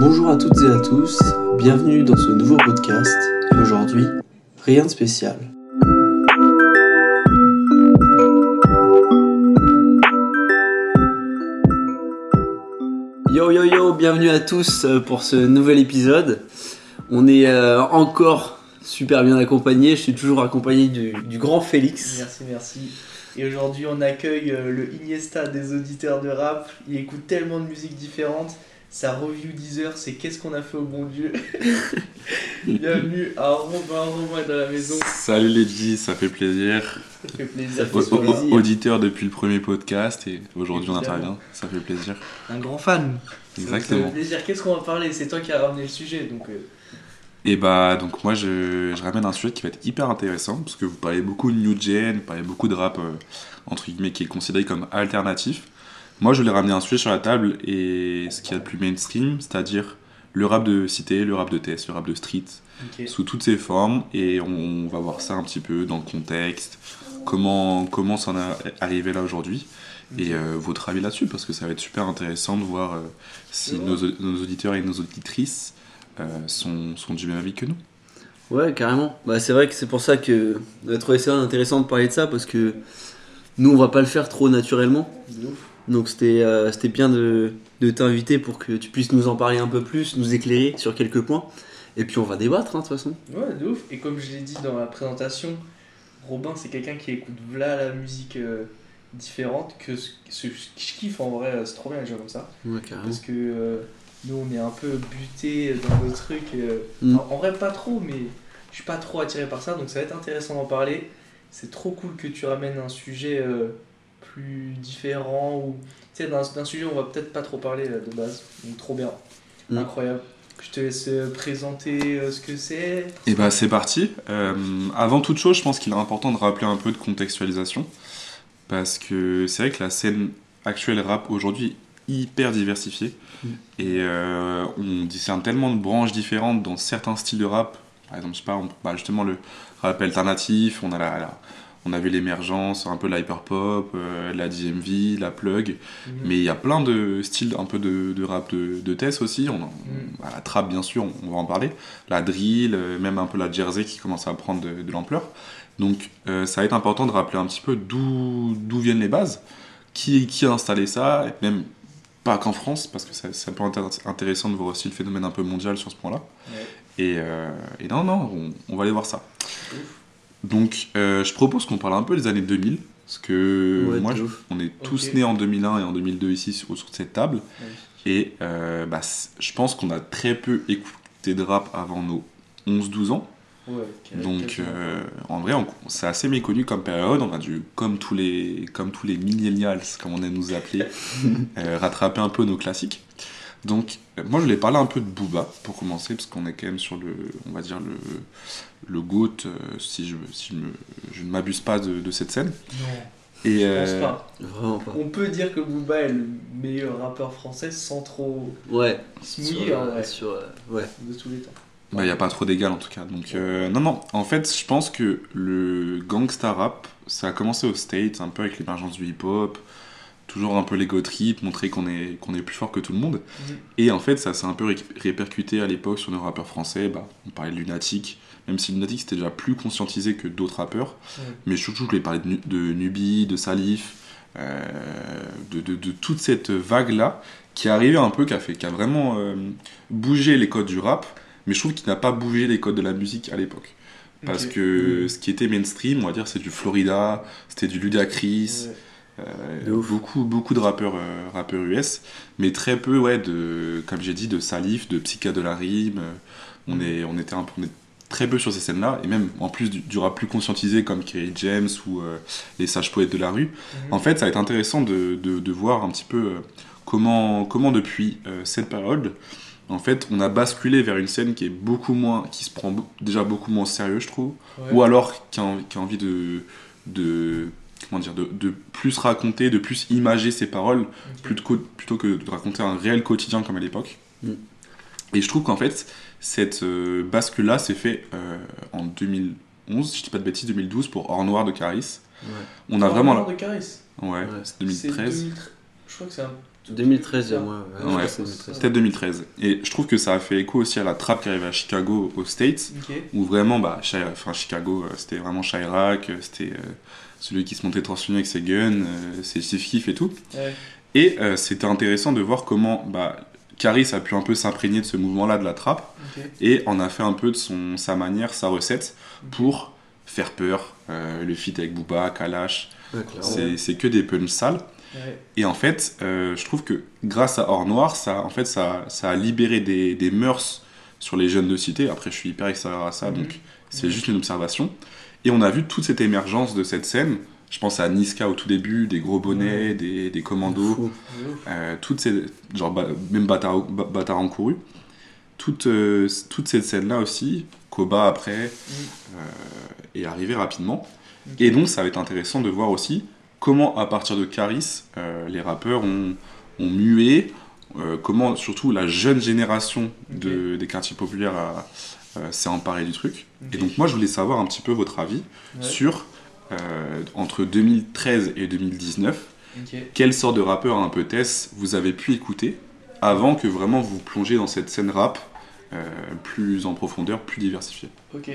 Bonjour à toutes et à tous, bienvenue dans ce nouveau podcast. Et aujourd'hui, rien de spécial. Yo yo yo, bienvenue à tous euh, pour ce nouvel épisode. On est euh, encore super bien accompagné, je suis toujours accompagné du, du grand Félix. Merci, merci. Et aujourd'hui, on accueille euh, le Iniesta des auditeurs de rap. Il écoute tellement de musiques différentes. Sa review Deezer, c'est Qu'est-ce qu'on a fait au bon Dieu Bienvenue à Romain. Romain dans la maison. Salut les G, ça fait plaisir. Ça fait plaisir. Ça fait plaisir. auditeur depuis le premier podcast et aujourd'hui on intervient, ça fait plaisir. Un grand fan. Ça Exactement. fait plaisir. Qu'est-ce qu'on va parler? C'est toi qui as ramené le sujet. Donc, euh, Et bah donc moi je, je ramène un sujet qui va être hyper intéressant parce que vous parlez beaucoup de New Gen, vous parlez beaucoup de rap euh, entre guillemets qui est considéré comme alternatif. Moi je voulais ramener un sujet sur la table et ce qui est le plus mainstream, c'est-à-dire le rap de cité, le rap de test, le rap de street, sous toutes ses formes et on, va voir ça un petit peu dans le contexte, comment comment ça en est arrivé là aujourd'hui et euh, votre avis là-dessus parce que ça va être super intéressant de voir euh, si nos, nos auditeurs et nos auditrices euh, sont, sont du même avis que nous. Ouais, carrément. Bah, c'est vrai que c'est pour ça que on a trouvé ça intéressant de parler de ça parce que nous on va pas le faire trop naturellement. De ouf. Donc c'était euh, bien de, de t'inviter pour que tu puisses nous en parler un peu plus, nous éclairer sur quelques points. Et puis on va débattre hein, de toute façon. Ouais, de ouf. Et comme je l'ai dit dans la présentation, Robin, c'est quelqu'un qui écoute là la musique euh, différente que ce, ce que je kiffe en vrai. C'est trop bien les gens comme ça. Ouais, carrément. Parce que euh, nous, on est un peu butés dans nos trucs. euh, Mm. en, en vrai, pas trop, mais je suis pas trop attiré par ça. Donc, ça va être intéressant d'en parler. C'est trop cool que tu ramènes un sujet euh, plus différent. Ou tu sais, d'un sujet, on va peut-être pas trop parler de base. Donc, trop bien. Mm. Incroyable. Je te laisse euh, présenter euh, ce que c'est. Et bah c'est parti. Euh, avant toute chose, je pense qu'il est important de rappeler un peu de contextualisation parce que c'est vrai que la scène actuelle rap aujourd'hui est hyper diversifiée Mm. et euh, on discerne tellement de branches différentes dans certains styles de rap. Par exemple, je sais pas, on- bah, justement le rap alternatif, on a la, la- on a vu l'émergence, un peu la hyperpop, euh, la DMV, la plug, Mhm. mais il y a plein de styles un peu de, de rap de, de Tess aussi. On, Mm. bah, la trap, bien sûr, on, on va en parler. La drill, euh, même un peu la jersey qui commence à prendre de, de l'ampleur. Donc, euh, ça va être important de rappeler un petit peu d'où viennent les bases, qui, qui a installé ça, et même pas qu'en France, parce que peut être intér- intéressant de voir aussi le phénomène un peu mondial sur ce point-là. Ouais. Et, euh, et non, non, on, on va aller voir ça. Ouf. Donc, euh, je propose qu'on parle un peu des années 2000, parce que Ouais, moi, de je- on est tous nés en 2001 et en 2002 ici sur, sur cette table. Ouais. Et euh, bah, je pense qu'on a très peu écouté de rap avant nos 11-12 ans. Ouais, Donc, euh, en vrai, on- c'est assez méconnu comme période. On a dû, comme tous les, comme tous les millennials, comme on aime nous appeler, euh, rattraper un peu nos classiques. Donc, euh, moi, je voulais parler un peu de Booba pour commencer, parce qu'on est quand même sur le, on va dire le, le goat, euh, si je, si je, me- je ne m'abuse pas de, de cette scène. Non, Et je euh, pense pas. Vraiment pas. On peut dire que Booba est le meilleur rappeur français sans trop Ouais. se Sur, mouiller euh, sur, euh, ouais. de tous les temps. Bah, il n'y a pas trop d'égal en tout cas. Donc, euh, non, non. En fait, je pense que le gangsta rap, ça a commencé aux States, un peu avec l'émergence du hip-hop, toujours un peu l'ego trip, montrer qu'on est, qu'on est plus fort que tout le monde. Mhm. Et en fait, ça s'est un peu ré- répercuté à l'époque sur nos rappeurs français. Bah, on parlait de Lunatic, même si Lunatic c'était déjà plus conscientisé que d'autres rappeurs. Mais surtout, je voulais parler de, de Nubi, de Salif, euh, de, de- de toute cette vague-là qui est arrivée un peu, qui a, fait, qui a vraiment euh, bougé les codes du rap, mais je trouve qu'il n'a pas bougé les codes de la musique à l'époque. Parce que ce qui était mainstream, on va dire, c'est du Florida, c'était du Ludacris, Ouais. Euh, De ouf. beaucoup, beaucoup de rappeurs, euh, rappeurs US, mais très peu, ouais, de, comme j'ai dit, de Salif, de Psycha de la Rime. euh, on, Mhm. est, on était un, on est très peu sur ces scènes-là, et même en plus du, du rap plus conscientisé comme Kerry James ou euh, les sages poètes de la rue. Mhm. En fait, ça va être intéressant de, de, de voir un petit peu euh, comment, comment depuis euh, cette période, en fait, on a basculé vers une scène qui est beaucoup moins, qui se prend déjà beaucoup moins au sérieux, je trouve, Ouais. ou alors qui a, envie- qui a envie de, de comment dire, de, de plus raconter, de plus imager ses paroles, plutôt que, plutôt que de raconter un réel quotidien comme à l'époque. Mm. Et je trouve qu'en fait, cette euh, bascule-là s'est fait euh, en 2011, je dis pas de bêtises, 2012 pour Or Noir de Caris. Ouais. On a Oh, vraiment Noir de Caris. Ouais, Ouais. c'est 2013. C'est 2013. Je crois que c'est un 2013, Ouais. moi. Ouais, 2013. Peut-être 2013. Et je trouve que ça a fait écho aussi à la trappe qui arrivait à Chicago, aux States, où vraiment, bah, enfin, Chicago, euh, c'était vraiment Chirac, c'était euh, celui qui se montait torse nu avec ses guns, euh, ses Chief Keef et tout. Ouais. Et euh, c'était intéressant de voir comment bah, Caris a pu un peu s'imprégner de ce mouvement-là de la trappe et en a fait un peu de son, sa manière, sa recette pour faire peur. Euh, le feat avec Booba, Kalash, Ouais, c'est que des punch sales. Ouais. Et en fait, euh, je trouve que grâce à Or Noir, ça, en fait, ça, ça a libéré des, des mœurs sur les jeunes de cité. Après, je suis hyper extérieur à ça, Mhm. donc c'est juste une observation. Et on a vu toute cette émergence de cette scène. Je pense à Niska au tout début, des gros bonnets, des, des commandos, euh, toutes ces, genre même Bâtard Ba- Bâtard en couru. Toute, euh, toute cette scène-là aussi, Koba après, euh, est arrivée rapidement. Et donc, ça va être intéressant de voir aussi comment, à partir de Caris, les rappeurs ont, ont mué, euh, comment surtout la jeune génération de, des quartiers populaires a- s'est emparée du truc. Et donc, moi, je voulais savoir un petit peu votre avis Ouais. sur, euh, entre 2013 et 2019, Ok. quelle sorte de rappeur un peu Tess vous avez pu écouter avant que vraiment vous plongiez dans cette scène rap euh, plus en profondeur, plus diversifiée? Ok.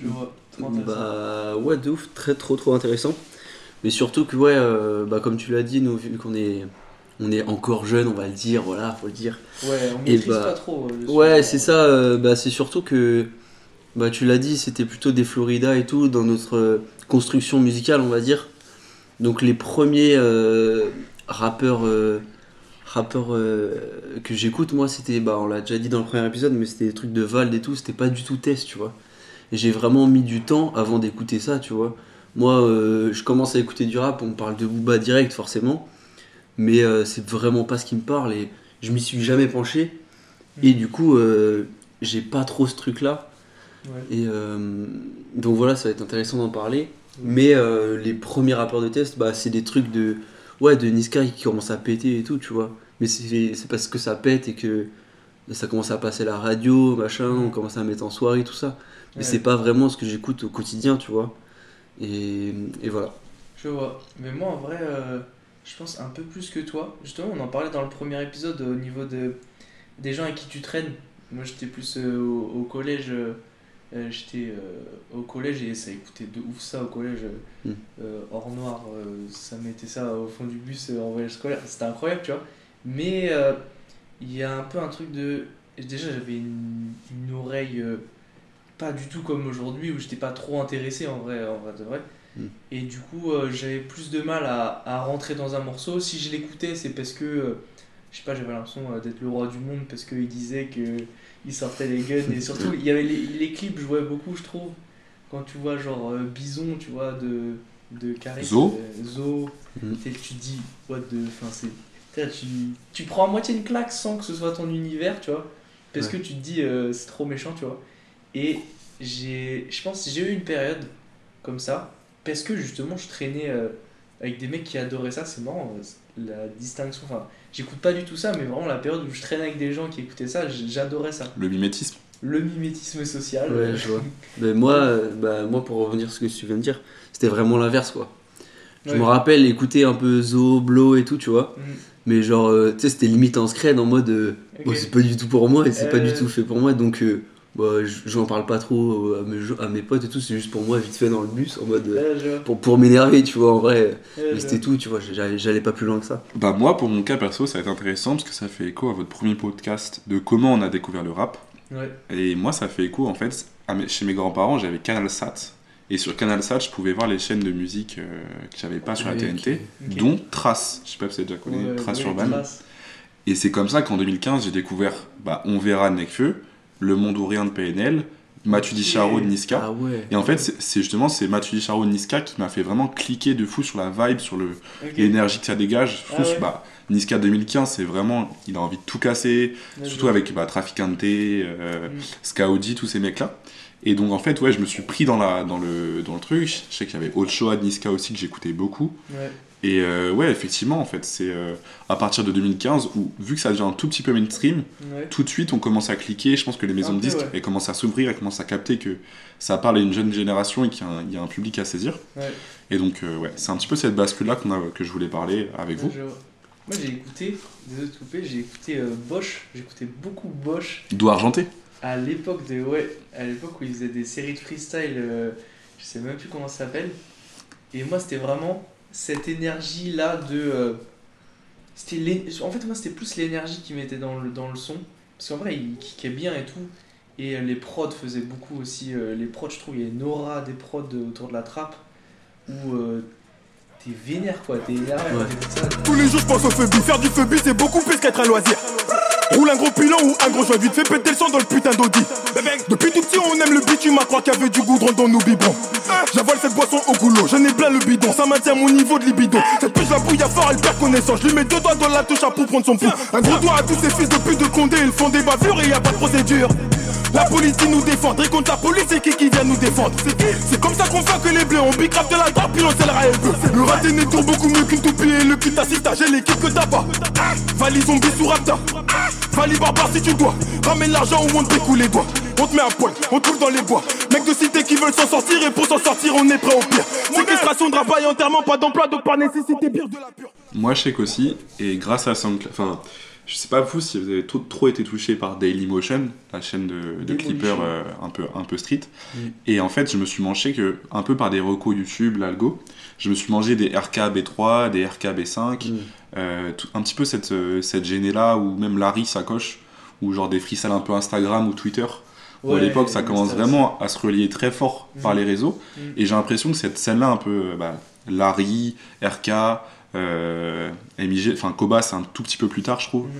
Je vois. Trop intéressant. Bah ouais, de ouf, très trop trop intéressant. Mais surtout que ouais, euh, bah comme tu l'as dit, nous vu qu'on est on est encore jeune, on va le dire, voilà, faut le dire. Ouais, on Et bah, pas trop. euh, Ouais, sujet. c'est ça. euh, bah c'est surtout que bah tu l'as dit, c'était plutôt des Florida et tout dans notre euh, construction musicale, on va dire. Donc les premiers euh, rappeurs rappeurs que j'écoute, moi, c'était bah on l'a déjà dit dans le premier épisode, mais c'était des trucs de Vald et tout, c'était pas du tout test, tu vois. Et j'ai vraiment mis du temps avant d'écouter ça, tu vois. Moi, je commence à écouter du rap, on me parle de Booba direct, forcément. Mais euh, c'est vraiment pas ce qui me parle et je m'y suis jamais penché. Et du coup, euh, j'ai pas trop ce truc-là. Ouais. Et euh, donc voilà, ça va être intéressant d'en parler. Mais euh, les premiers rappeurs de test, bah, c'est des trucs de, ouais, de Niska qui commencent à péter et tout, tu vois. Mais c'est parce que ça pète et que ça commence à passer à la radio, machin, on commence à mettre en soirée, tout ça. Mais c'est pas vraiment ce que j'écoute au quotidien, tu vois. Et, et voilà. Je vois. Mais moi, en vrai, je pense un peu plus que toi. Justement, on en parlait dans le premier épisode au niveau de, des gens avec qui tu traînes. Moi, j'étais plus euh, au, au collège. euh, euh, j'étais euh, au collège et ça écoutait de ouf ça au collège. Mm. Euh, hors noir, ça mettait ça au fond du bus en voyage scolaire. C'était incroyable, tu vois. Mais il y a un peu un truc de. Déjà, j'avais une, une oreille pas du tout comme aujourd'hui où j'étais pas trop intéressé en vrai, en vrai de vrai. Mm. Et du coup, euh, j'avais plus de mal à, à rentrer dans un morceau. Si je l'écoutais, c'est parce que, euh, je sais pas, j'avais l'impression euh, d'être le roi du monde parce qu'il disait que il sortait les guns. Et surtout, il y avait les, les clips, jouais beaucoup, je trouve. Quand tu vois, genre, Bison, tu vois, de, de Caris. Zo. Zo. Mm. Tu dis, what the. Enfin, c'est. tu Tu, prends à moitié une claque sans que ce soit ton univers, tu vois. Parce Ouais. que tu te dis, euh, c'est trop méchant, tu vois. Et j'ai, je pense j'ai eu une période comme ça, parce que justement, je traînais euh, avec des mecs qui adoraient ça. C'est marrant, euh, la distinction. Enfin, j'écoute pas du tout ça, mais vraiment la période où je traînais avec des gens qui écoutaient ça, j'adorais ça. Le mimétisme. Le mimétisme social. Ouais, je vois. Mais moi, euh, bah, moi, pour revenir sur ce que tu viens de dire, c'était vraiment l'inverse, quoi. Je Ouais. me rappelle écouter un peu Zo, Blow et tout, tu vois. Mm. Mais genre, euh, tu sais, c'était limite en scred en mode, euh, oh, c'est pas du tout pour moi et c'est pas du tout fait pour moi. Donc, euh, bah, j'en parle pas trop euh, à mes, jo- à mes potes et tout, c'est juste pour moi, vite fait dans le bus, en mode. euh, Ouais, pour pour m'énerver, tu vois, en vrai. Ouais, Mais c'était tout, tu vois, j'allais pas plus loin que ça. Bah moi, pour mon cas perso, ça va être intéressant parce que ça fait écho à votre premier podcast de comment on a découvert le rap. Ouais. Et moi, ça fait écho en fait à mes- chez mes grands-parents, j'avais Canal Sat. Et sur Canal Sat, je pouvais voir les chaînes de musique euh, que j'avais pas sur la TNT, ok. dont Trace. Je sais pas si vous avez déjà connu Ouais, Trace. Trace. Et c'est comme ça qu'en 2015, j'ai découvert bah, On verra de Nekfeu, Le Monde ou Rien de PNL, Mathieu Charo de Niska. Ah ouais. Et en fait, c'est justement c'est Mathieu Charo de Niska qui m'a fait vraiment cliquer de fou sur la vibe, sur le, l'énergie que ça dégage. Je Ah trouve ouais. bah, Niska 2015, c'est vraiment, il a envie de tout casser, surtout avec bah, Traficante, euh, Mm. Skaoji, tous ces mecs-là. Et donc en fait, ouais, je me suis pris dans, la, dans, le, dans le truc. Je sais qu'il y avait Ochoa de Niska aussi que j'écoutais beaucoup. Et euh, ouais, effectivement, en fait, c'est euh, à partir de 2015 où, vu que ça devient un tout petit peu mainstream, Ouais. tout de suite on commence à cliquer. Je pense que les maisons de disques ouais. elles commencent à s'ouvrir, elles commencent à capter que ça parle à une jeune génération et qu'il y, a un- il y a un public à saisir. Ouais. Et donc, euh, ouais, c'est un petit peu cette bascule-là que je voulais parler avec vous. Je. Moi j'ai écouté, désolé de couper, j'ai écouté Bosch, j'écoutais beaucoup Bosch Doigt argenté. à l'époque de ouais, à l'époque où ils faisaient des séries de freestyle, je sais même plus comment ça s'appelle. Et moi c'était vraiment cette énergie là de euh, c'était en fait moi c'était plus l'énergie qui mettait dans le dans le son parce qu'en vrai il kickait bien et tout et euh, les prods faisaient beaucoup aussi euh, les prods je trouve il y a une aura des prods autour de la trappe où euh, t'es vénère quoi, t'es énervé Ouais. Tous les jours je pense au phobie, faire du phobie c'est beaucoup plus qu'être un loisir. Roule un gros pilon ou un gros joint vite, fais péter le son dans le putain d'audi. Depuis tout petit on aime le bitume, à croire qu'il y avait du goudron dans nos biberons. J'avale cette boisson au goulot, j'en ai plein le bidon, ça maintient mon niveau de libido. Cette pute la bouille à fort, elle perd connaissance, je lui mets deux doigts dans la touche à pour prendre son pouls. Un gros doigt à tous ces fils de pute de Condé, ils font des bavures et y a pas de procédure. La police dit nous défendre, et contre la police c'est qui qui vient nous défendre? C'est comme ça qu'on fait que les bleus, on bicrave de la drogue puis on les bleus Le raté n'est beaucoup mieux qu'une toupie et le kit assiste à j'ai l'équipe que t'as pas. Vali zombie sous rapta Vali barbare si tu dois. Ramène l'argent ou on te découle les doigts. On te met à poil, on te roule dans les bois. Mecs de cité qui veulent s'en sortir et pour s'en sortir on est prêt au pire. Séquestration, drapaille, enterrement, pas d'emploi donc par nécessité pire de la pure. Moi, je sais qu'aussi, et grâce à SoundCloud, enfin, je sais pas vous si vous avez trop, trop été touché par Dailymotion, la chaîne de, de clippers euh, un, peu, un peu street. Mm. Et en fait, je me suis mangé que, un peu par des recos YouTube, l'algo, je me suis mangé des RK B3, des RK B5, Mm. euh, tout- un petit peu cette, euh, cette gênée-là, ou même Larry Sacoche, ou genre des freestyles un peu Instagram ou Twitter. où à l'époque, ça commence vraiment à se relier très fort par Mhm. les réseaux. Et j'ai l'impression que cette scène-là, un peu, bah, Larry, RK, euh, MIG, enfin Koba, c'est un tout petit peu plus tard, je trouve. Mhm.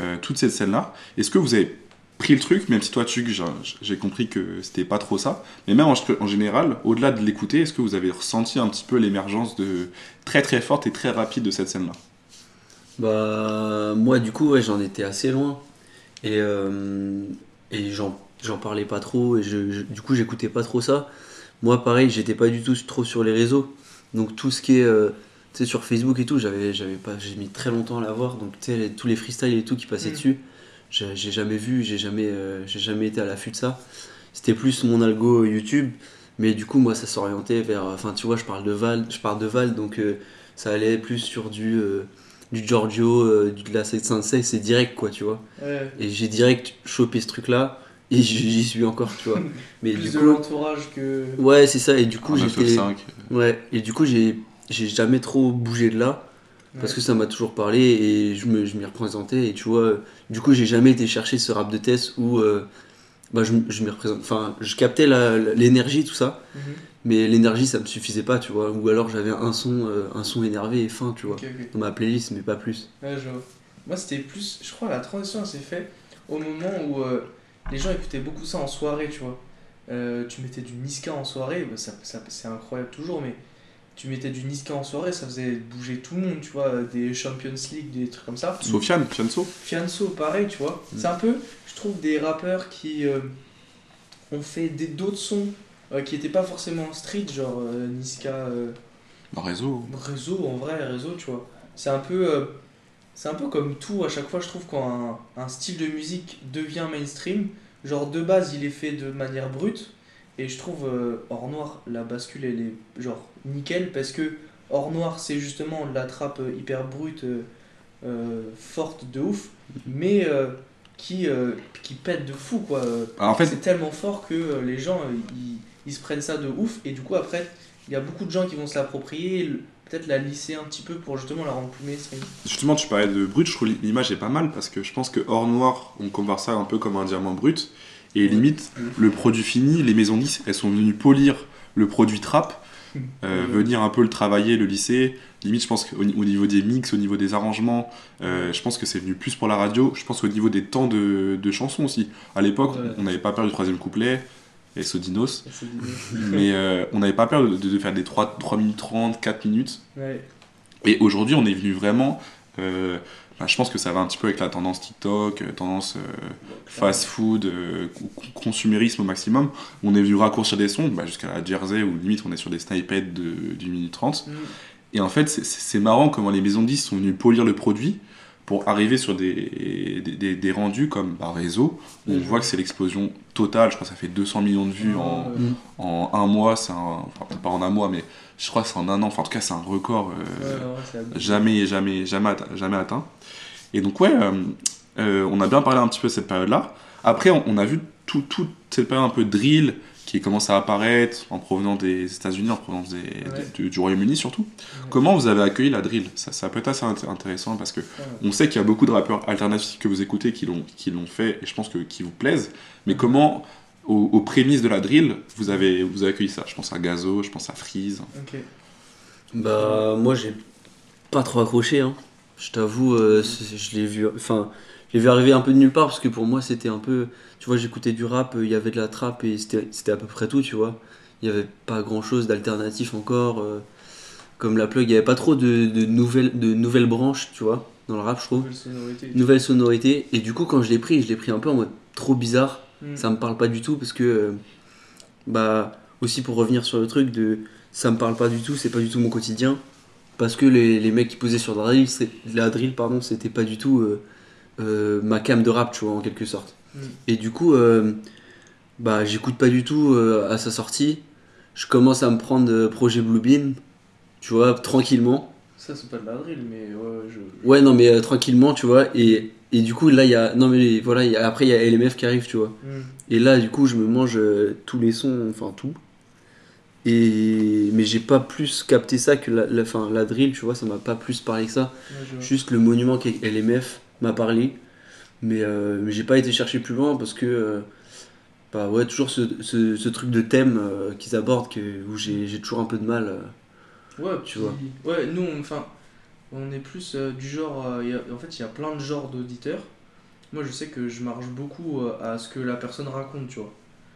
Euh, toute cette scène-là. Est-ce que vous avez pris le truc, même si toi, Tug, j'ai- j'ai compris que c'était pas trop ça, mais même en, en général, au-delà de l'écouter, est-ce que vous avez ressenti un petit peu l'émergence de très très forte et très rapide de cette scène-là? Bah, moi, du coup, ouais, j'en étais assez loin. Et, euh, et j'en, parlais pas trop. Et je, je- du coup, j'écoutais pas trop ça. Moi, pareil, j'étais pas du tout trop sur les réseaux. Donc, tout ce qui est. euh, tu sais, sur Facebook et tout, j'avais, j'avais pas, j'ai mis très longtemps à l'avoir. Donc, tu sais, les- tous les freestyles et tout qui passaient Mm. dessus, j'ai, j'ai jamais vu, j'ai jamais, euh, j'ai jamais été à l'affût de ça. C'était plus mon algo YouTube. Mais du coup, moi, ça s'orientait vers. Enfin, tu vois, je parle de Val, je parle de Val, donc euh, ça allait plus sur du. euh, du Giorgio, euh, du- de la 756, c'est direct quoi, tu vois. Ouais. Et j'ai direct chopé ce truc là, et j'y suis encore, tu vois. Mais Plus du de coup, l'entourage que. ouais, c'est ça, et du coup, j'étais. 995, Ouais, et du coup, j'ai j'ai jamais trop bougé de là, parce que ça m'a toujours parlé, et je me- je m'y représentais, et tu vois, euh, du coup, j'ai jamais été chercher ce rap de test où. euh, bah, je, je m'y représente. Enfin, je captais la- la- l'énergie, tout ça, Mhm. mais l'énergie, ça me suffisait pas, tu vois. Ou alors j'avais un son, euh, un son énervé et fin, tu vois, dans ma playlist, mais pas plus. Ouais, je vois. Moi, c'était plus. Je crois la transition, elle s'est faite au moment où euh, les gens écoutaient beaucoup ça en soirée, tu vois. Tu mettais du Niska en soirée, bah, ça, ça- c'est incroyable toujours, mais tu mettais du Niska en soirée, ça faisait bouger tout le monde, tu vois. Des Champions League, des trucs comme ça. Sofiane, Fianso Fianso, pareil, tu vois. Mm. C'est un peu, je trouve, des rappeurs qui euh, ont fait des- d'autres sons euh, qui n'étaient pas forcément street, genre euh, Niska. euh, Bah, réseau. réseau en vrai réseau tu vois c'est un peu euh, c'est un peu comme tout à chaque fois je trouve quand un, un style de musique devient mainstream genre de base il est fait de manière brute et je trouve euh, hors noir la bascule elle est genre nickel parce que hors noir c'est justement de la trappe euh, hyper brute euh, euh, forte de ouf mais euh, qui euh, qui pète de fou quoi Alors, en fait, c'est tellement fort que euh, les gens euh, ils, ils se prennent ça de ouf et du coup après il y a beaucoup de gens qui vont se l'approprier peut-être la lisser un petit peu pour justement la rendre plus mainstream Justement, tu parlais de brut, je trouve l'image est pas mal parce que je pense que hors noir, on compare ça un peu comme un diamant brut. Et limite, Mhm. le produit fini, les maisons 10, elles sont venues polir le produit trap, euh, Mhm. venir un peu le travailler, le lisser. Limite, je pense qu'au ni- au niveau des mix, au niveau des arrangements, euh, je pense que c'est venu plus pour la radio. Je pense au niveau des temps de, de chansons aussi. À l'époque, Ouais. on n'avait pas peur du troisième couplet, et Sodinos, mais euh, on n'avait pas peur de, de faire des 3, 3 minutes 30, 4 minutes. ouais Et aujourd'hui, on est venu vraiment. Bah, je pense que ça va un petit peu avec la tendance TikTok, euh, tendance euh, fast food, euh, con- consumérisme au maximum. On est venu raccourcir des sons bah, jusqu'à la Jersey où limite on est sur des snippets de, d'une minute 30. Mhm. Et en fait, c'est- marrant comment les maisons de 10 sont venues polir le produit pour arriver sur des, des, des- des rendus comme bah, réseau, où on Mhm. voit que c'est l'explosion totale. Je crois que ça fait 200 millions de vues en, Mm. en un mois. C'est un, enfin, peut-être pas en un mois, mais je crois que c'est en un an. Enfin, en tout cas, c'est un record euh, ouais, jamais, jamais, jamais, atte- jamais atteint. Et donc, ouais, euh, euh, on a bien parlé un petit peu de cette période-là. Après, on, on a vu tout- toute cette période un peu drill qui commence à apparaître en provenance des États-Unis, en provenance des- Ouais. du, du Royaume-Uni surtout. Comment vous avez accueilli la drill? Ça, ça peut être assez int- intéressant parce que on sait qu'il y a beaucoup de rappeurs alternatifs que vous écoutez qui l'ont qui l'ont fait et je pense que qui vous plaisent. Mais comment, aux, aux prémices de la drill, vous avez, vous avez accueilli ça? Je pense à Gazo, je pense à Freeze. Ok. Bah, moi, j'ai pas trop accroché. Hein. Je t'avoue, euh, je l'ai vu, enfin, je l'ai vu arriver un peu de nulle part parce que pour moi, c'était un peu. Tu vois, j'écoutais du rap, il y avait de la trappe et c'était à peu près tout, tu vois. Il y avait pas grand chose d'alternatif encore. euh, comme la plug, il y avait pas trop de, de nouvelles, de nouvelles branches, tu vois, dans le rap, je trouve. Nouvelle sonorité. Nouvelles sonorités. Et du coup, quand je l'ai pris, je l'ai pris un peu en mode trop bizarre. Mm. Ça me parle pas du tout parce que. euh, bah, aussi pour revenir sur le truc de. Ça me parle pas du tout, c'est pas du tout mon quotidien. Parce que les, les mecs qui posaient sur la drill, la drill pardon, c'était pas du tout euh, ma cam de rap, tu vois, en quelque sorte. Mm. Et du coup, euh, bah, j'écoute pas du tout euh, à sa sortie. Je commence à me prendre euh, projet Bluebeam, tu vois, tranquillement. Ça, c'est pas de la drill, mais ouais, je. Ouais, non, mais euh, tranquillement, tu vois. Et, et du coup, là, il y a. Non, mais voilà, il y a- après, il y a LMF qui arrive, tu vois. Mm. Et là, du coup, je me mange euh, tous les sons, enfin tout. Et... Mais j'ai pas plus capté ça que la, la, fin, la drill, tu vois, ça m'a pas plus parlé que ça. Ouais. Juste le monument qu'est LMF m'a parlé. Mais, euh, mais j'ai pas été chercher plus loin parce que. euh, bah ouais, toujours ce, ce, ce truc de thème euh, qu'ils abordent que, où j'ai toujours un peu de mal. euh. Ouais, Tu puis- Ouais, nous, enfin, on est plus euh, du genre. il y a- en fait, il y a plein de genres d'auditeurs. Moi, je sais que je marche beaucoup à ce que la personne raconte, tu vois.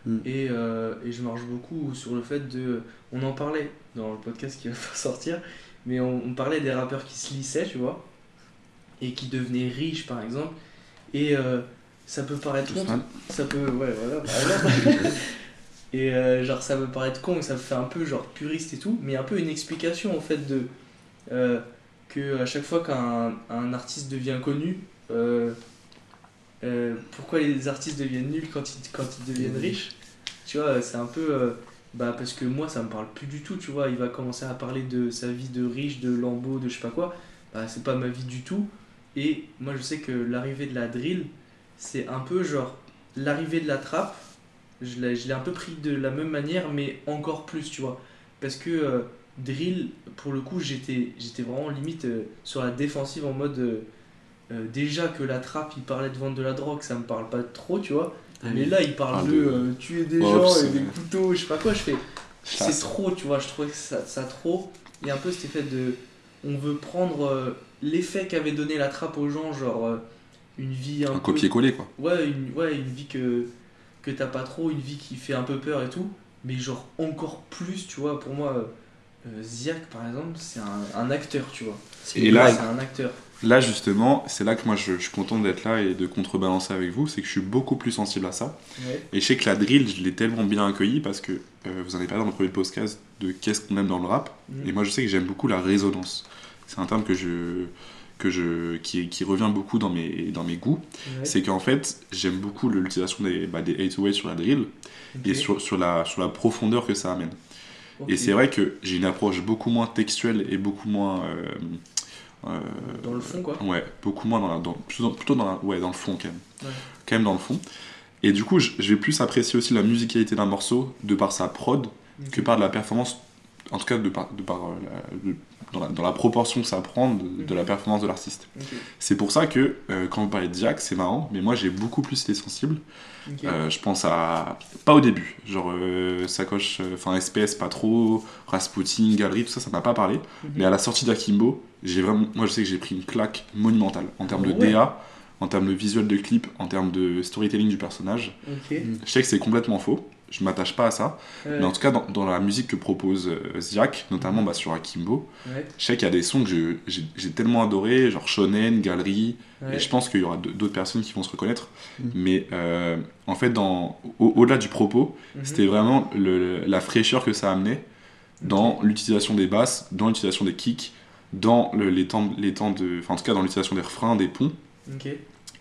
Mm. Et, et je marche beaucoup sur le fait de. On en parlait dans le podcast qui va pas sortir, mais on, on parlait des rappeurs qui se lissaient, tu vois, et qui devenaient riches, par exemple. Et euh, ça peut paraître con, ça peut ouais voilà. Exemple. et euh, genre ça peut paraître con et ça me fait un peu genre puriste et tout mais un peu une explication en fait de euh, que à chaque fois qu'un un artiste devient connu pourquoi les artistes deviennent nuls quand ils, quand ils deviennent riches? Tu vois c'est un peu bah parce que moi ça me parle plus du tout tu vois. Il va commencer à parler de sa vie de riche de lambeau de je sais pas quoi. Bah c'est pas ma vie du tout et moi je sais que l'arrivée de la drill c'est un peu genre l'arrivée de la trappe je l'ai je l'ai un peu pris de la même manière mais encore plus tu vois parce que euh, drill pour le coup j'étais j'étais vraiment limite euh, sur la défensive en mode euh, déjà que la trappe il parlait de vendre de la drogue ça me parle pas trop tu vois mais là il parle Ah, de de- tuer des Oh, gens et des couteaux je sais pas quoi je fais c'est trop, tu vois, je trouvais que ça, ça trop. Il y a un peu cet effet de. On veut prendre euh, l'effet qu'avait donné la trappe aux gens, genre euh, une vie un, Un peu. copier-coller, quoi. Ouais, une, ouais, une vie que, que t'as pas trop, une vie qui fait un peu peur et tout. Mais genre encore plus, tu vois, pour moi, euh, Ziak par exemple, c'est un, un acteur, tu vois. Et là. C'est un acteur. Là, justement, c'est là que moi je, je suis content d'être là et de contrebalancer avec vous, c'est que je suis beaucoup plus sensible à ça. Ouais. Et je sais que la drill, je l'ai tellement bien accueilli parce que euh, vous en avez parlé dans le premier podcast de qu'est-ce qu'on aime dans le rap. Mhm. Et moi, je sais que j'aime beaucoup la résonance. C'est un terme que je, que je, qui, qui revient beaucoup dans mes, dans mes goûts. Ouais. C'est qu'en fait, j'aime beaucoup l'utilisation des, bah, des 808 sur la drill et sur, sur, la, sur la profondeur que ça amène. Et c'est vrai que j'ai une approche beaucoup moins textuelle et beaucoup moins. euh, Dans le fond, quoi. Ouais, beaucoup moins dans la, dans, plutôt, dans, la- ouais, dans le fond quand même. Ouais. Quand même dans le fond. Et du coup, je, je vais plus apprécier aussi la musicalité d'un morceau de par sa prod que par de la performance, en tout cas de par, de par euh, la- de- dans, la, dans la proportion que ça prend de, de la performance de l'artiste. C'est pour ça que euh, quand vous parlez de Diac, c'est marrant, mais moi j'ai beaucoup plus été sensible. Euh, je pense à. Pas au début, genre euh, sacoche, euh, enfin SPS pas trop, Rasputin, Galerie, tout ça, ça m'a pas parlé. Mais à la sortie d'Akimbo, j'ai vraiment, moi je sais que j'ai pris une claque monumentale en termes de Ah ouais. DA, en termes de visuel de clip, en termes de storytelling du personnage. Ok. Je sais que c'est complètement faux, je m'attache pas à ça, Ouais. mais en tout cas dans, dans la musique que propose euh, Ziak, notamment bah, sur Akimbo, Ouais. je sais qu'il y a des sons que j'ai j'ai tellement adoré, genre Shonen, Galerie, Ouais. et je pense qu'il y aura d'autres personnes qui vont se reconnaître. Mhm. Mais euh, en fait, dans, au- au-delà du propos, Mhm. c'était vraiment le- la fraîcheur que ça amenait dans l'utilisation des basses, dans l'utilisation des kicks, dans le- les temps, les temps de, enfin en tout cas dans l'utilisation des refrains, des ponts.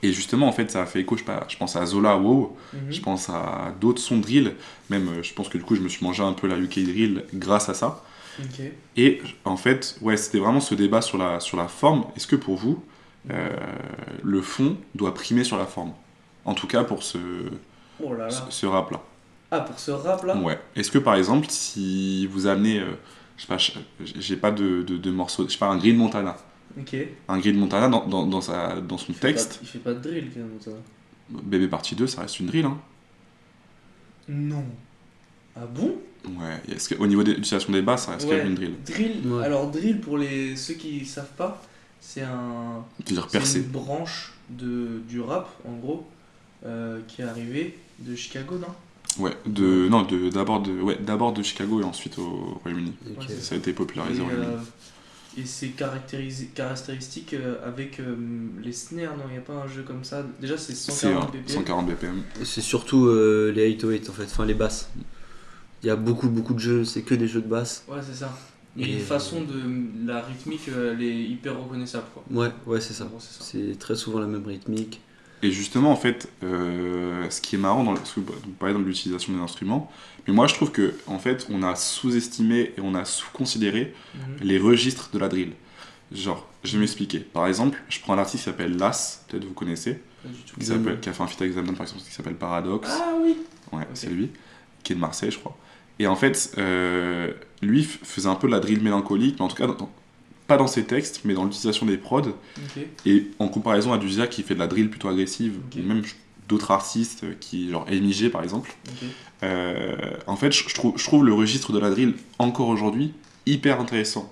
Et justement, en fait, ça a fait écho, je, sais pas, je pense à Zola, Wow, Mhm. je pense à d'autres sons drill, même euh, je pense que du coup je me suis mangé un peu la UK drill grâce à ça. Et en fait, ouais, c'était vraiment ce débat sur la, sur la forme. Est-ce que pour vous, euh, le fond doit primer sur la forme? En tout cas pour ce, Oh là ce, là. ce rap-là. Ah, pour ce rap là Ouais. Est-ce que par exemple, si vous amenez, euh, je sais pas, j'ai pas de, de, de morceau, je sais pas, un Green Montana. Ok. Un Green Montana dans, dans, dans, sa, dans son Il texte, pas- il fait pas de drill même, ça. Bébé partie 2, ça reste une drill. Hein. Non. Ah bon? Ouais. Est-ce que, au niveau de l'utilisation des basses, ça reste quand même une drill. Drill. Ouais. Alors, drill, pour les ceux qui savent pas, c'est un. Dire percé. une branche de, du rap, en gros, euh, qui est arrivée de Chicago, non? Ouais. De, non, de, d'abord de, ouais, d'abord de Chicago et ensuite au Royaume-Uni. Ça a été popularisé Et, au Royaume-Uni. euh, et c'est caractérisé, caractéristique euh, avec euh, les snares, non Il n'y a pas un jeu comme ça? Déjà, c'est C'est 140 euh, BPM. 140 BPM. C'est surtout euh, les 808 en fait, enfin les basses. Il y a beaucoup beaucoup de jeux, c'est que des jeux de basse. Ouais, c'est ça. Et, Et- une façon de. La rythmique, elle est hyper reconnaissable, quoi. Ouais, ouais, c'est ça. C'est très souvent la même rythmique. Et justement, en fait, euh, ce qui est marrant, dans le, parce que vous parlez dans l'utilisation des instruments, mais moi je trouve que en fait, on a sous-estimé et on a sous-considéré Mhm. les registres de la drill. Genre, je vais m'expliquer. Par exemple, je prends un artiste qui s'appelle Las, peut-être vous connaissez, qui, s'appelle, qui a fait un feat avec Zamdan par exemple, qui s'appelle Paradox. Ah oui Ouais, c'est lui, qui est de Marseille, je crois. Et en fait, euh, lui faisait un peu de la drill mélancolique, mais en tout cas, dans- pas dans ses textes, mais dans l'utilisation des prods. Et en comparaison à Duzia qui fait de la drill plutôt agressive, Ok. ou même d'autres artistes euh, qui, genre MIG par exemple, euh, en fait, je je trouve, je trouve le registre de la drill encore aujourd'hui hyper intéressant.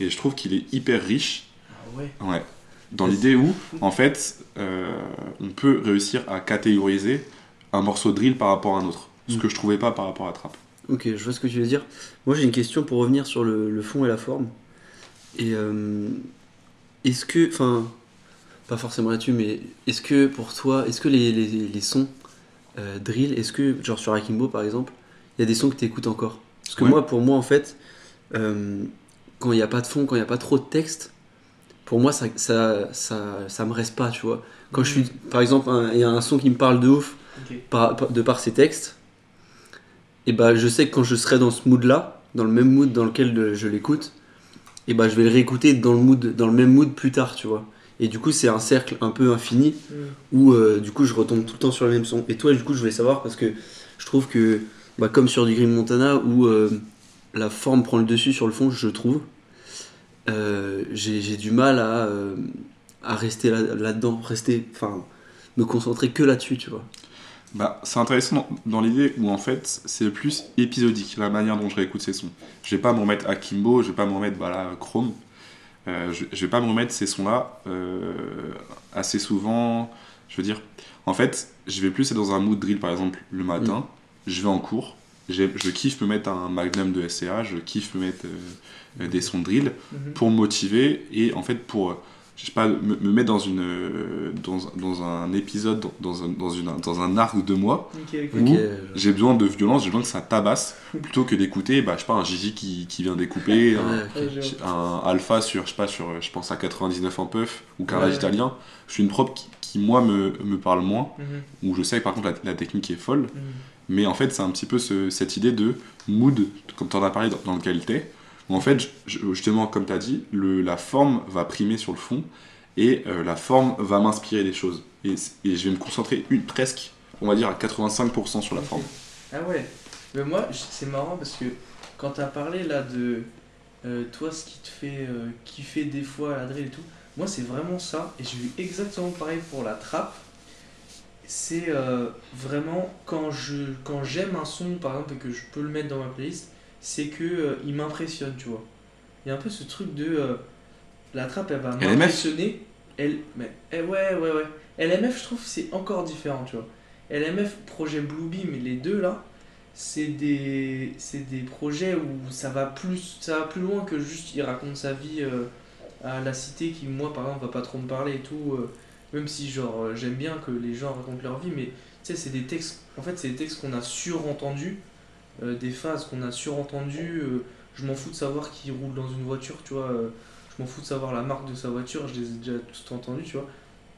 Et je trouve qu'il est hyper riche, Ah ouais. ouais, dans l'idée où, en fait, euh, on peut réussir à catégoriser un morceau de drill par rapport à un autre. Ce Mm. que je trouvais pas par rapport à trap. Ok, je vois ce que tu veux dire. Moi j'ai une question pour revenir sur le, le fond et la forme. Et euh, est-ce que, enfin, pas forcément là-dessus, mais est-ce que pour toi, est-ce que les, les, les sons euh, drill, est-ce que, genre sur Akimbo par exemple, il y a des sons que tu écoutes encore? Parce que Ouais. moi, pour moi en fait, euh, quand il n'y a pas de fond, quand il n'y a pas trop de texte, pour moi ça, ça, ça, ça me reste pas, tu vois. Quand je suis, par exemple, il y a un son qui me parle de ouf, Ok. par, par- de par ses textes, et bah je sais que quand je serai dans ce mood là, dans le même mood dans lequel je l'écoute, et bah je vais le réécouter dans le mood, dans le même mood plus tard, tu vois. Et du coup c'est un cercle un peu infini Mhm. où euh, du coup je retombe tout le temps sur le même son. Et toi du coup je voulais savoir parce que je trouve que bah, comme sur du Grim Montana où euh, la forme prend le dessus sur le fond, je trouve, euh, j'ai du mal à, à rester là- là-dedans, rester, enfin me concentrer que là-dessus, tu vois. Bah, c'est intéressant dans, dans l'idée où en fait c'est plus épisodique la manière dont je réécoute ces sons. Je vais pas me remettre à Kimbo, je vais pas me remettre bah, là, Chrome. Euh, je, je vais pas me remettre ces sons-là euh, assez souvent. Je veux dire, en fait, je vais plus être dans un mood drill par exemple le matin. Je vais en cours. Je kiffe me mettre un magnum de SCA, je kiffe me mettre euh, des sons drill Mhm. pour me motiver et en fait pour je sais pas me, me mettre dans une dans, dans un épisode dans, un, dans, une, dans un arc de. Ou- Ok, j'ai besoin de violence j'ai besoin que ça tabasse plutôt que d'écouter bah je sais pas un Gigi qui, qui vient découper un, vois. un alpha sur je sais pas sur je pense à 99 en puff ou carrelage Ouais. italien je suis une prop qui, qui, moi me, me parle moins Mhm. où je sais que par contre la, la technique est folle Mhm. mais en fait, c'est un petit peu ce- cette idée de mood, comme tu en as parlé dans, dans lequel tu es, où en fait, justement, comme tu as dit, le, la forme va primer sur le fond et euh, la forme va m'inspirer des choses. Et, je vais me concentrer une, presque, on va dire, à 85% sur la forme. Ah ouais. Mais moi, c'est marrant parce que quand t'as parlé là de euh, toi, ce qui te fait euh, kiffer des fois la drill et tout, moi c'est vraiment ça. Et j'ai eu exactement pareil pour la trappe. C'est vraiment quand je quand j'aime un son par exemple et que je peux le mettre dans ma playlist, c'est que euh, il m'impressionne, tu vois. Il y a un peu ce truc de euh, la trappe, elle va m'impressionner. Elle, mais eh, ouais, ouais, ouais. LMF, je trouve c'est encore différent, tu vois. LMF, projet Bluebeam, mais les deux là, c'est des, c'est des projets où ça va, plus, ça va plus loin que juste il raconte sa vie euh, à la cité qui, moi par exemple, va pas trop me parler et tout. même si, genre, j'aime bien que les gens racontent leur vie, mais tu sais, c'est des textes, en fait, c'est des textes qu'on a surentendus, euh, des phases qu'on a surentendues. euh, je m'en fous de savoir qui roule dans une voiture, tu vois. euh, je m'en fous de savoir la marque de sa voiture, je les ai déjà tous entendus, tu vois.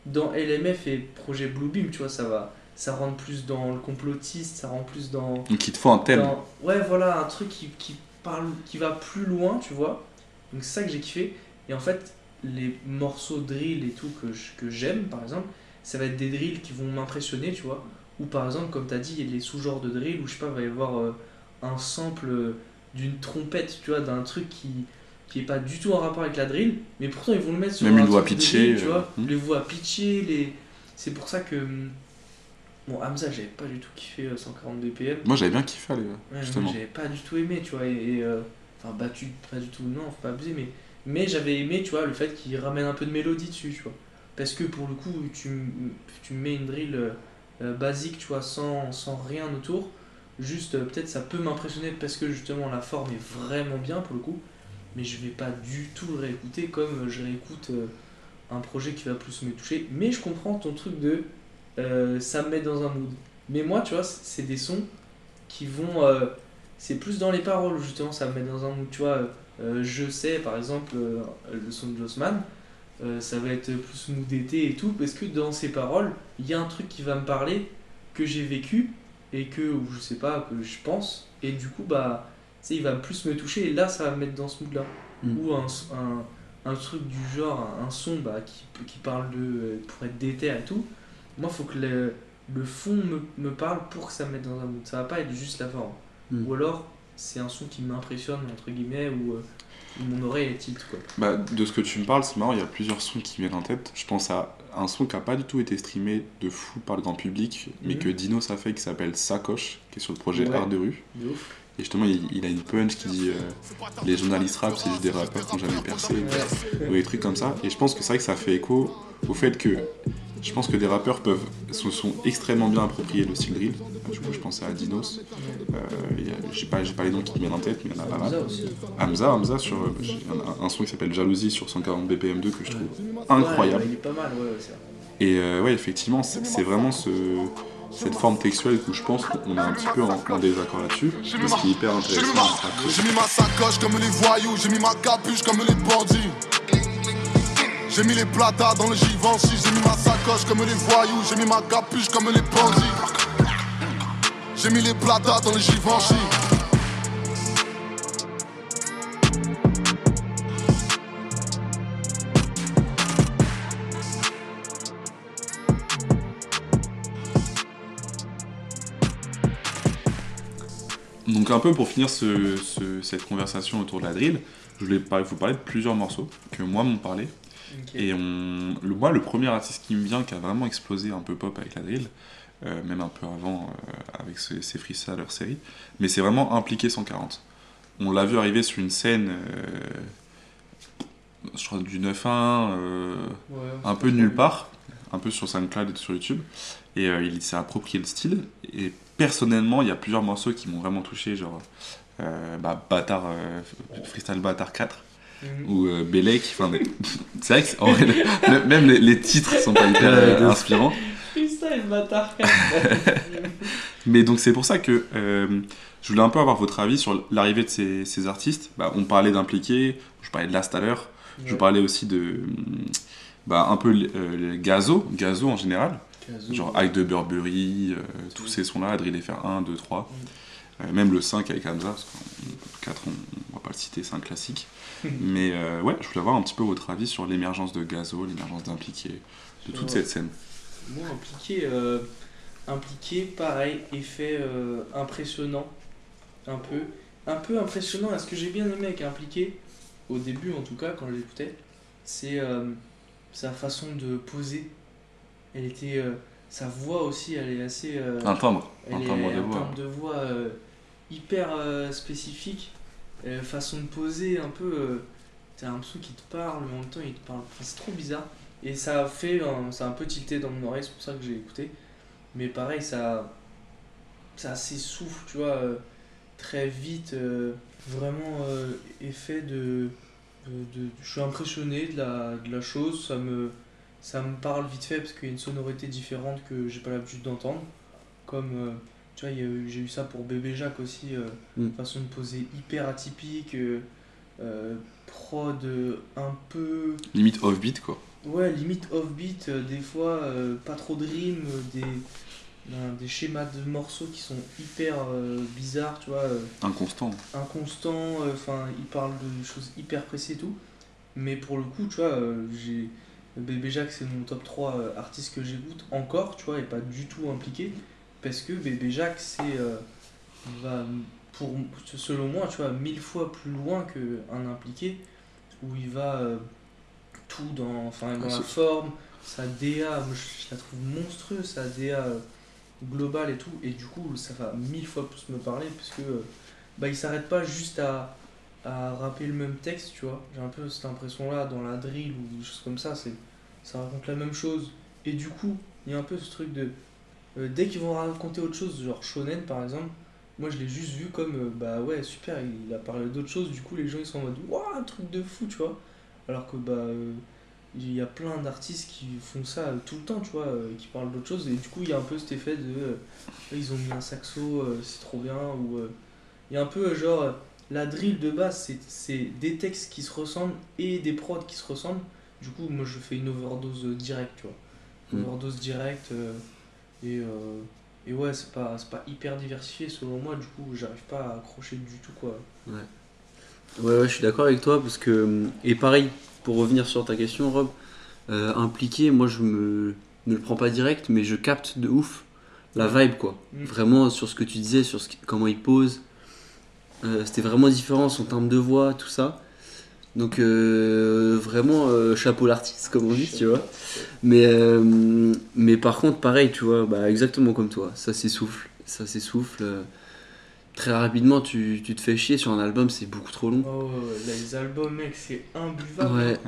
Dans LMF et projet Bluebeam, tu vois, ça va, ça rentre plus dans le complotiste, ça rentre plus dans. Donc il te faut un thème. dans- ouais, voilà, un truc qui, qui parle, qui va plus loin, tu vois. Donc c'est ça que j'ai kiffé. Et en fait, les morceaux drill et tout que j'aime, par exemple, ça va être des drills qui vont m'impressionner, tu vois. Ou par exemple, comme tu as dit, il y a les sous-genres de drill où je sais pas, il va y avoir euh, un sample euh, d'une trompette, tu vois, d'un truc qui qui est pas du tout en rapport avec la drill, mais pourtant ils vont le mettre sur Même une voix truc de pitchée, drill, tu euh, vois, hmm. les voix pitchées, les c'est pour ça que hum, bon Hamza, j'avais pas du tout kiffé euh, 140 BPM. Moi j'avais bien kiffé, allez, Ouais, justement. j'avais pas du tout aimé, tu vois, et, et, euh, enfin battu, pas du tout, non, faut pas abuser, mais, mais j'avais aimé, tu vois, le fait qu'il ramène un peu de mélodie dessus, tu vois. Parce que pour le coup, tu, tu me mets une drill euh, basique, tu vois, sans, sans rien autour, juste euh, peut-être ça peut m'impressionner parce que justement la forme est vraiment bien pour le coup, mais je vais pas du tout le réécouter comme je réécoute euh, un projet qui va plus me toucher. Mais je comprends ton truc de ça me met dans un mood. Mais moi, tu vois, c'est des sons qui vont. c'est plus dans les paroles, justement, ça me met dans un mood. Tu vois, je sais, par exemple, le son de Jossman, euh, ça va être plus mood d'été et tout, parce que dans ses paroles, il y a un truc qui va me parler, que j'ai vécu, et que, ou je sais pas, que je pense, et du coup, bah, il va plus me toucher, et là, ça va me mettre dans ce mood-là. Mm. Ou un, un, un truc du genre, un, un son bah, qui, qui parle de. euh, pour être déter et tout. Moi, faut que le, le fond me, me parle pour que ça me mette dans un mood. Ça va pas être juste la forme. Mm. Ou alors, c'est un son qui m'impressionne, entre guillemets, ou euh, où mon oreille est tilt, quoi. Bah, de ce que tu me parles, c'est marrant, il y a plusieurs sons qui viennent en tête. Je pense à un son qui a pas du tout été streamé de fou par le grand public, mais Mhm. que Dinos a fait, qui s'appelle Sacoche, qui est sur le projet Ouais. Art de rue. De ouf. Et justement, il, il a une punch qui dit euh, Les journalistes rap, c'est juste des rappeurs qui n'ont jamais percé, ou des trucs comme ça. Et je pense que c'est vrai que ça fait écho au fait que je pense que des rappeurs peuvent se sont extrêmement bien appropriés le style drill. Du coup, je pensais à Dinos. Euh, j'ai pas, les noms qui me viennent en tête, mais il y en a pas mal. Hamza, Hamza sur j'ai un, un son qui s'appelle Jalousie sur 140 BPM2 que je trouve Ouais, incroyable. ouais, il est pas mal, ouais, ouais, c'est vrai. Et euh, ouais, effectivement, c'est vraiment ce, cette forme textuelle où je pense qu'on est un petit peu en, en désaccord là-dessus, mais ce qui est hyper J'ai mis, intéressant. j'ai mis ma sacoche comme les voyous, j'ai mis ma capuche comme les bandits. J'ai mis les platas dans le Givenchy, j'ai mis ma sacoche comme les voyous, j'ai mis ma capuche comme les bandits. J'ai mis les platas dans le Givenchy. Donc un peu pour finir ce- ce- cette conversation autour de la drill, je voulais vous parler de plusieurs morceaux que moi m'ont parlé. Et on, le, moi, le premier artiste qui me vient, qui a vraiment explosé un peu pop avec la drill, euh, même un peu avant euh, avec ses, ses leur série, mais c'est vraiment impliqué 140. On l'a vu arriver sur une scène, euh, je crois du 9-1, euh, Ouais, un peu nulle part, un peu sur SoundCloud et sur YouTube, et il s'est approprié le style. Et personnellement, il y a plusieurs morceaux qui m'ont vraiment touché, genre bah, Bâtard, Freestyle Bâtard 4 Mhm. ou euh, Bellec. Enfin, c'est vrai que en vrai, le- même les, les titres sont pas hyper euh, inspirants. Freestyle bâtard. Mais donc c'est pour ça que euh, je voulais un peu avoir votre avis sur l'arrivée de ces, ces artistes. Bah, on parlait d'impliqués, je parlais de Las tout à l'heure, je parlais aussi de hum, bah, un peu euh, les Gazo, Gazo en général, genre Acte de Burberry, euh, tous ces sons-là, Drill FR 1, 2, 3, Euh, même le 5 avec Hamza, parce que le 4 on, on va pas le citer, c'est un classique. Mais euh, ouais, je voulais avoir un petit peu votre avis sur l'émergence de Gazo, l'émergence d'impliqués, de toute cette scène. Moi, impliqué, euh, impliqué, pareil, effet euh, impressionnant, un peu. Un peu impressionnant, et ce que j'ai bien aimé avec impliqué, au début en tout cas, quand je l'écoutais, c'est euh, sa façon de poser. Elle était. Sa voix aussi, elle est assez. euh, Un timbre, elle un est timbre de un voix. timbre de voix euh, hyper euh, spécifique, euh, façon de poser un peu. T'as l'impression qu'il te parle, mais en même temps il te parle. Enfin, c'est trop bizarre. Et ça a fait, un- ça a un peu tilté dans mon oreille, c'est pour ça que j'ai écouté. Mais pareil, ça, ça s'essouffle, tu vois, très vite. vraiment effet de, de, de- Je suis impressionné de la, de la chose, ça me, ça me parle vite fait parce qu'il y a une sonorité différente que j'ai pas l'habitude d'entendre. Comme, euh, tu vois, j'ai eu ça pour Bébé Jacques aussi, euh, Mm. façon de poser hyper atypique. euh, euh, prod un peu. Limite off-beat, quoi. Ouais, limite off-beat, euh, des fois euh, pas trop de rimes, euh, des, ben, des schémas de morceaux qui sont hyper euh, bizarres, tu vois, euh, Inconstant. inconstants, euh, enfin, il parle de choses hyper précises et tout. Mais pour le coup, tu vois, euh, j'ai. Bébé Jacques, c'est mon top 3 euh, artiste que j'écoute encore, tu vois, et pas du tout impliqué. Parce que Bébé Jacques, c'est. euh, va, pour, selon moi, tu vois, mille fois plus loin qu'un impliqué, où il va euh, tout dans, enfin, dans Ah, la c'est- forme, sa DA, je, la trouve monstrueuse, sa DA euh, globale et tout, et du coup, ça va mille fois plus me parler, parce que bah, il s'arrête pas juste à, à rapper le même texte, tu vois. J'ai un peu cette impression-là dans la drill ou des choses comme ça, c'est, ça raconte la même chose. Et du coup, il y a un peu ce truc de. euh, dès qu'ils vont raconter autre chose, genre Shonen par exemple, moi je l'ai juste vu comme euh, bah ouais, super, il a parlé d'autre chose, du coup les gens ils sont en mode waouh, un truc de fou, tu vois. Alors que bah. euh, il y a plein d'artistes qui font ça tout le temps, tu vois, qui parlent d'autre chose, et du coup il y a un peu cet effet de. ils ont mis un saxo, c'est trop bien, ou. il y a un peu genre. La drill de base, c'est- des textes qui se ressemblent et des prods qui se ressemblent. Du coup, moi je fais une overdose euh, directe, tu vois. Mm. Overdose directe. euh, et, euh, et ouais, c'est pas, pas hyper diversifié selon moi, du coup, j'arrive pas à accrocher du tout, quoi. Ouais, ouais, je suis d'accord avec toi parce que. Et pareil, pour revenir sur ta question, Rob, euh, impliqué, moi je me, ne le prends pas direct, mais je capte de ouf la vibe, quoi. Mm. Vraiment sur ce que tu disais, sur ce comment il pose. Euh, C'était vraiment différent, son terme de voix, tout ça. Donc euh, vraiment euh, chapeau l'artiste, comme on dit, tu vois. Mais, euh, mais par contre, pareil, tu vois, bah, exactement comme toi, ça s'essouffle, ça s'essouffle. très rapidement, tu, tu te fais chier sur un album, c'est beaucoup trop long. Oh, les albums, mec, c'est imbuvable. Ouais,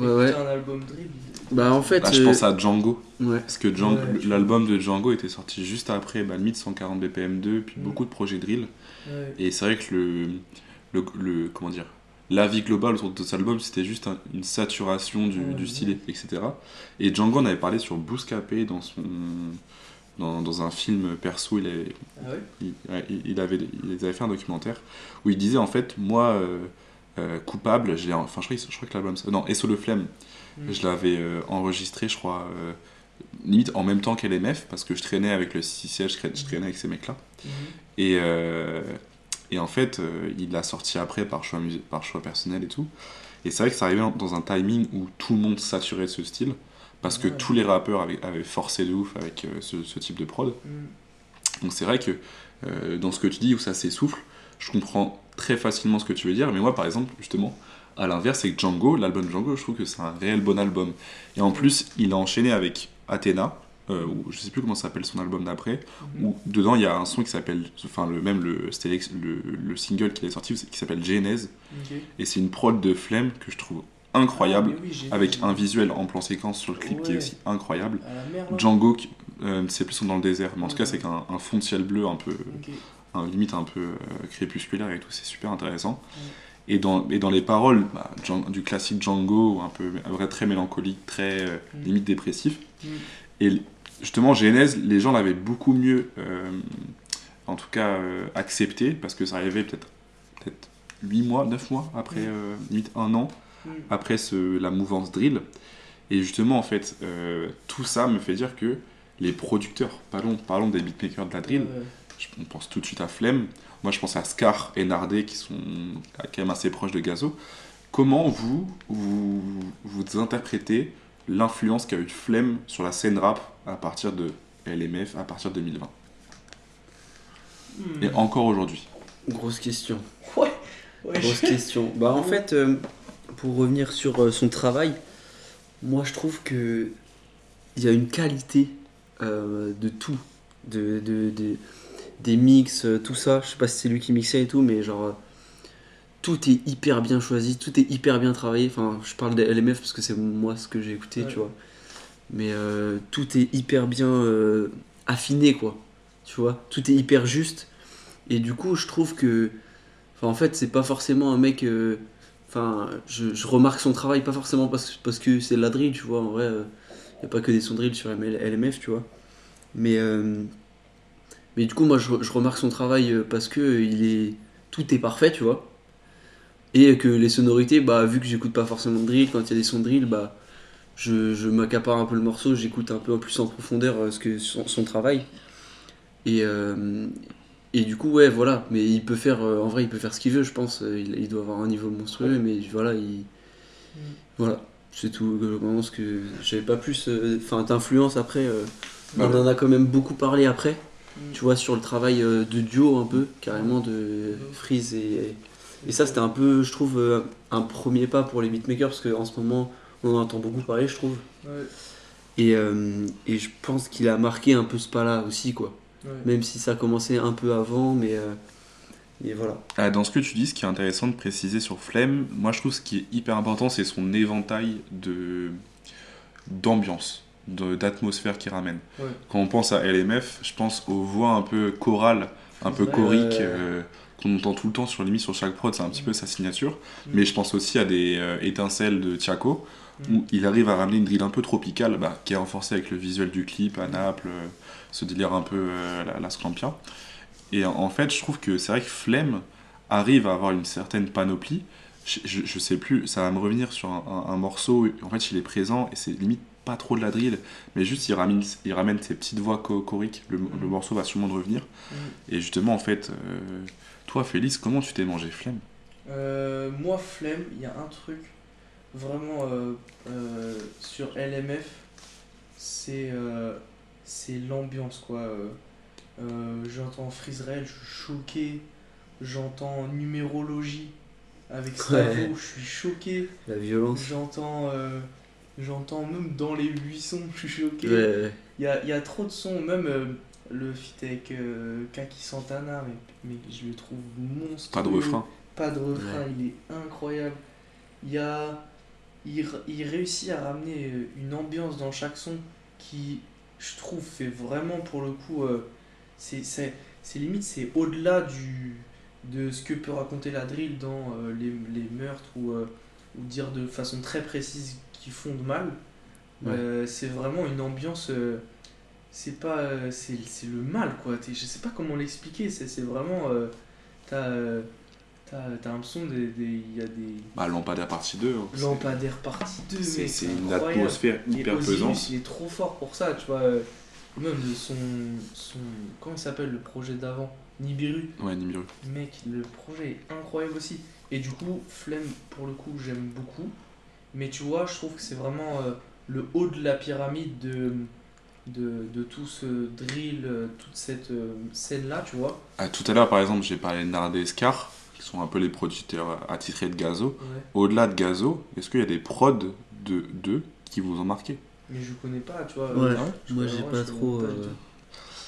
ouais, ouais. Un album drill. Bah en fait, Là, je euh, pense à Django. ouais. Parce que Django- l'album de Django était sorti juste après bah, le mythe 140 BPM2, puis Mm. beaucoup de projets drill. Ouais. Et c'est vrai que le, le, le- comment dire, l'avis global autour de cet album, c'était juste un- une saturation du, Ouais, du ouais. style, etc. Et Django en avait parlé sur Bouscapé dans son dans, dans un film perso, il, avait, Ah il, avait, il avait fait un documentaire où il disait en fait, moi, euh, euh, coupable, j'ai, enfin je crois, je crois que l'album, non, sur le flemme, Mm. je l'avais euh, enregistré, je crois, limite en même temps qu'LMF, parce que je traînais avec le 6 sièges, je traînais- avec ces mecs-là. Mhm. Et, euh, et en fait, euh, il l'a sorti après par choix, musi- par choix personnel et tout. Et c'est vrai que ça arrivait dans un timing où tout le monde saturait de ce style, parce que Ouais. tous les rappeurs avaient, avaient forcé de ouf avec euh, ce, ce type de prod. Mm. Donc c'est vrai que euh, dans ce que tu dis où ça s'essouffle, je comprends très facilement ce que tu veux dire, mais moi par exemple, justement, à l'inverse, c'est que Django, l'album Django, je trouve que c'est un réel bon album. Et en plus, il a enchaîné avec Athena, euh, ou je sais plus comment s'appelle son album d'après, Mhm. où dedans il y a un son qui s'appelle, enfin le même le, single qui est sorti qui s'appelle Genèse, et c'est une prod de flemme que je trouve incroyable, Ah, oui, avec un visuel en plan séquence sur le clip qui est aussi incroyable. Mer, Django, euh, c'est plus dans le désert, mais en tout cas c'est qu'un un fond de ciel bleu un peu, un- limite un peu euh, crépusculaire et tout, c'est super intéressant. Et dans, et dans les paroles bah, du classique Django, un peu un vrai très mélancolique, très euh, Mm. limite dépressif. Mm. Et justement, Genèse, les gens l'avaient beaucoup mieux, euh, en tout cas, euh, accepté, parce que ça arrivait peut-être peut 8 mois, 9 mois après, Mm. euh, limite un an, Mm. après ce, la mouvance drill. Et justement, en fait, tout ça me fait dire que les producteurs, parlons, parlons des beatmakers de la drill, on pense tout de suite à Flemme. Moi, je pense à Scar et Nardé qui sont quand même assez proches de Gazo. Comment vous, vous, vous interprétez l'influence qu'a eu Flemme sur la scène rap à partir de LMF, à partir de 2020 Mm. Et encore aujourd'hui Grosse question. Ouais. Ouais, Grosse je- question. Bah en fait, euh, pour revenir sur euh, son travail, moi je trouve que il y a une qualité euh, de tout, de, de- de- des mix, tout ça. Je sais pas si c'est lui qui mixait et tout, mais genre euh, tout est hyper bien choisi, tout est hyper bien travaillé. Enfin, je parle des LMF parce que c'est moi ce que j'ai écouté, Ouais. tu vois. Mais euh, tout est hyper bien euh, affiné, quoi. Tu vois, tout est hyper juste. Et du coup, je trouve que Enfin, en fait, c'est pas forcément un mec. euh, Enfin, je, je remarque son travail, pas forcément parce, parce que c'est de la drill, tu vois. En vrai, il n'y a pas que des sons drill sur LMF, tu vois. Mais, mais du coup, moi, je, je remarque son travail parce que il est, tout est parfait, tu vois. Et que les sonorités, bah, vu que j'écoute pas forcément de drill, quand il y a des sons de drill, bah, je, je m'accapare un peu le morceau, j'écoute un peu plus en profondeur euh, ce que son, son travail. Et, euh, et du coup, ouais, voilà. Mais il peut faire, euh, en vrai, il peut faire ce qu'il veut, je pense. Il, il doit avoir un niveau monstrueux, mais voilà, il. Voilà, c'est tout. Globalement, ce que j'avais pas plus. euh, Enfin, d'influence après. euh, on en a quand même beaucoup parlé après. Mm. Tu vois, sur le travail de duo, un peu, carrément, de Freeze et. Et ça, c'était un peu, je trouve, euh, un premier pas pour les beatmakers, parce qu'en ce moment, on en entend beaucoup parler, je trouve. Ouais, Et, euh, et je pense qu'il a marqué un peu ce pas-là aussi, quoi. ouais. Même si ça a commencé un peu avant, mais, euh, mais voilà. Ah, Dans ce que tu dis, ce qui est intéressant de préciser sur Flemme, moi je trouve ce qui est hyper important, c'est son éventail de d'ambiance, de- d'atmosphère qu'il ramène. Ouais. Quand on pense à LMF, je pense aux voix un peu chorales, un peu Ouais, choriques, ouais. euh, qu'on entend tout le temps sur limite sur chaque prod, c'est un petit peu sa signature. Mm. Mais je pense aussi à des euh, étincelles de Tiako, Mm. où il arrive à ramener une drill un peu tropicale, bah, qui est renforcée avec le visuel du clip à Naples, euh, ce délire un peu euh, la, la Scampia. Et en- en fait, je trouve que c'est vrai que Flemme arrive à avoir une certaine panoplie. Je, je, je sais plus, ça va me revenir sur un, un- un morceau, en fait il est présent et c'est limite pas trop de la drill, mais juste il ramène, il ramène ses petites voix cho- choriques, le, le morceau va sûrement revenir. Mm. Et justement, en fait, euh, toi Félix, comment tu t'es mangé Flemme Euh, moi, flemme, il y a un truc vraiment euh, euh, sur LMF, c'est euh, c'est l'ambiance quoi. J'entends Freezerel, je suis choqué. J'entends numérologie avec Stavo, Ouais. je suis choqué. La violence. J'entends euh, j'entends même dans les buissons, je suis choqué. Ouais, ouais. Il y a, il y a trop de sons, même euh, le feat avec euh, Kaki Santana, mais, mais je le trouve monstrueux. Pas de refrain. Pas de refrain, Ouais. il est incroyable. Il, y a, il, il réussit à ramener euh, une ambiance dans chaque son qui, je trouve, fait vraiment pour le coup. euh, c'est, c'est, c'est limite, c'est au-delà du, de ce que peut raconter la drill dans euh, les, les meurtres ou, euh, ou dire de façon très précise qui font de mal. Ouais. Euh, c'est vraiment une ambiance. C'est pas. euh, c'est, le mal quoi. Je sais pas comment l'expliquer. C'est, vraiment. euh, t'as, euh, t'as, l'impression des. Il y a des. Bah, Lampadaire partie 2. hein. Lampadaire partie 2, C'est une atmosphère hyper Osiris, pesante. il est trop fort pour ça, tu vois. Même de son. son comment il s'appelle le projet d'avant? Nibiru. Ouais, Nibiru. Mec, le projet est incroyable aussi. Et du coup, Flemme, pour le coup, j'aime beaucoup. Mais tu vois, je trouve que c'est vraiment euh, le haut de la pyramide de, de, de tout ce drill, euh, toute cette euh, scène-là, tu vois. Ah, tout à l'heure, par exemple, j'ai parlé de Nard et Scar, qui sont un peu les producteurs attitrés de Gazo. Ouais. Au-delà de Gazo, est-ce qu'il y a des prods de d'eux qui vous ont marqué? Mais je connais pas, tu vois. Ouais, euh, je moi j'ai pas je trop. pas euh.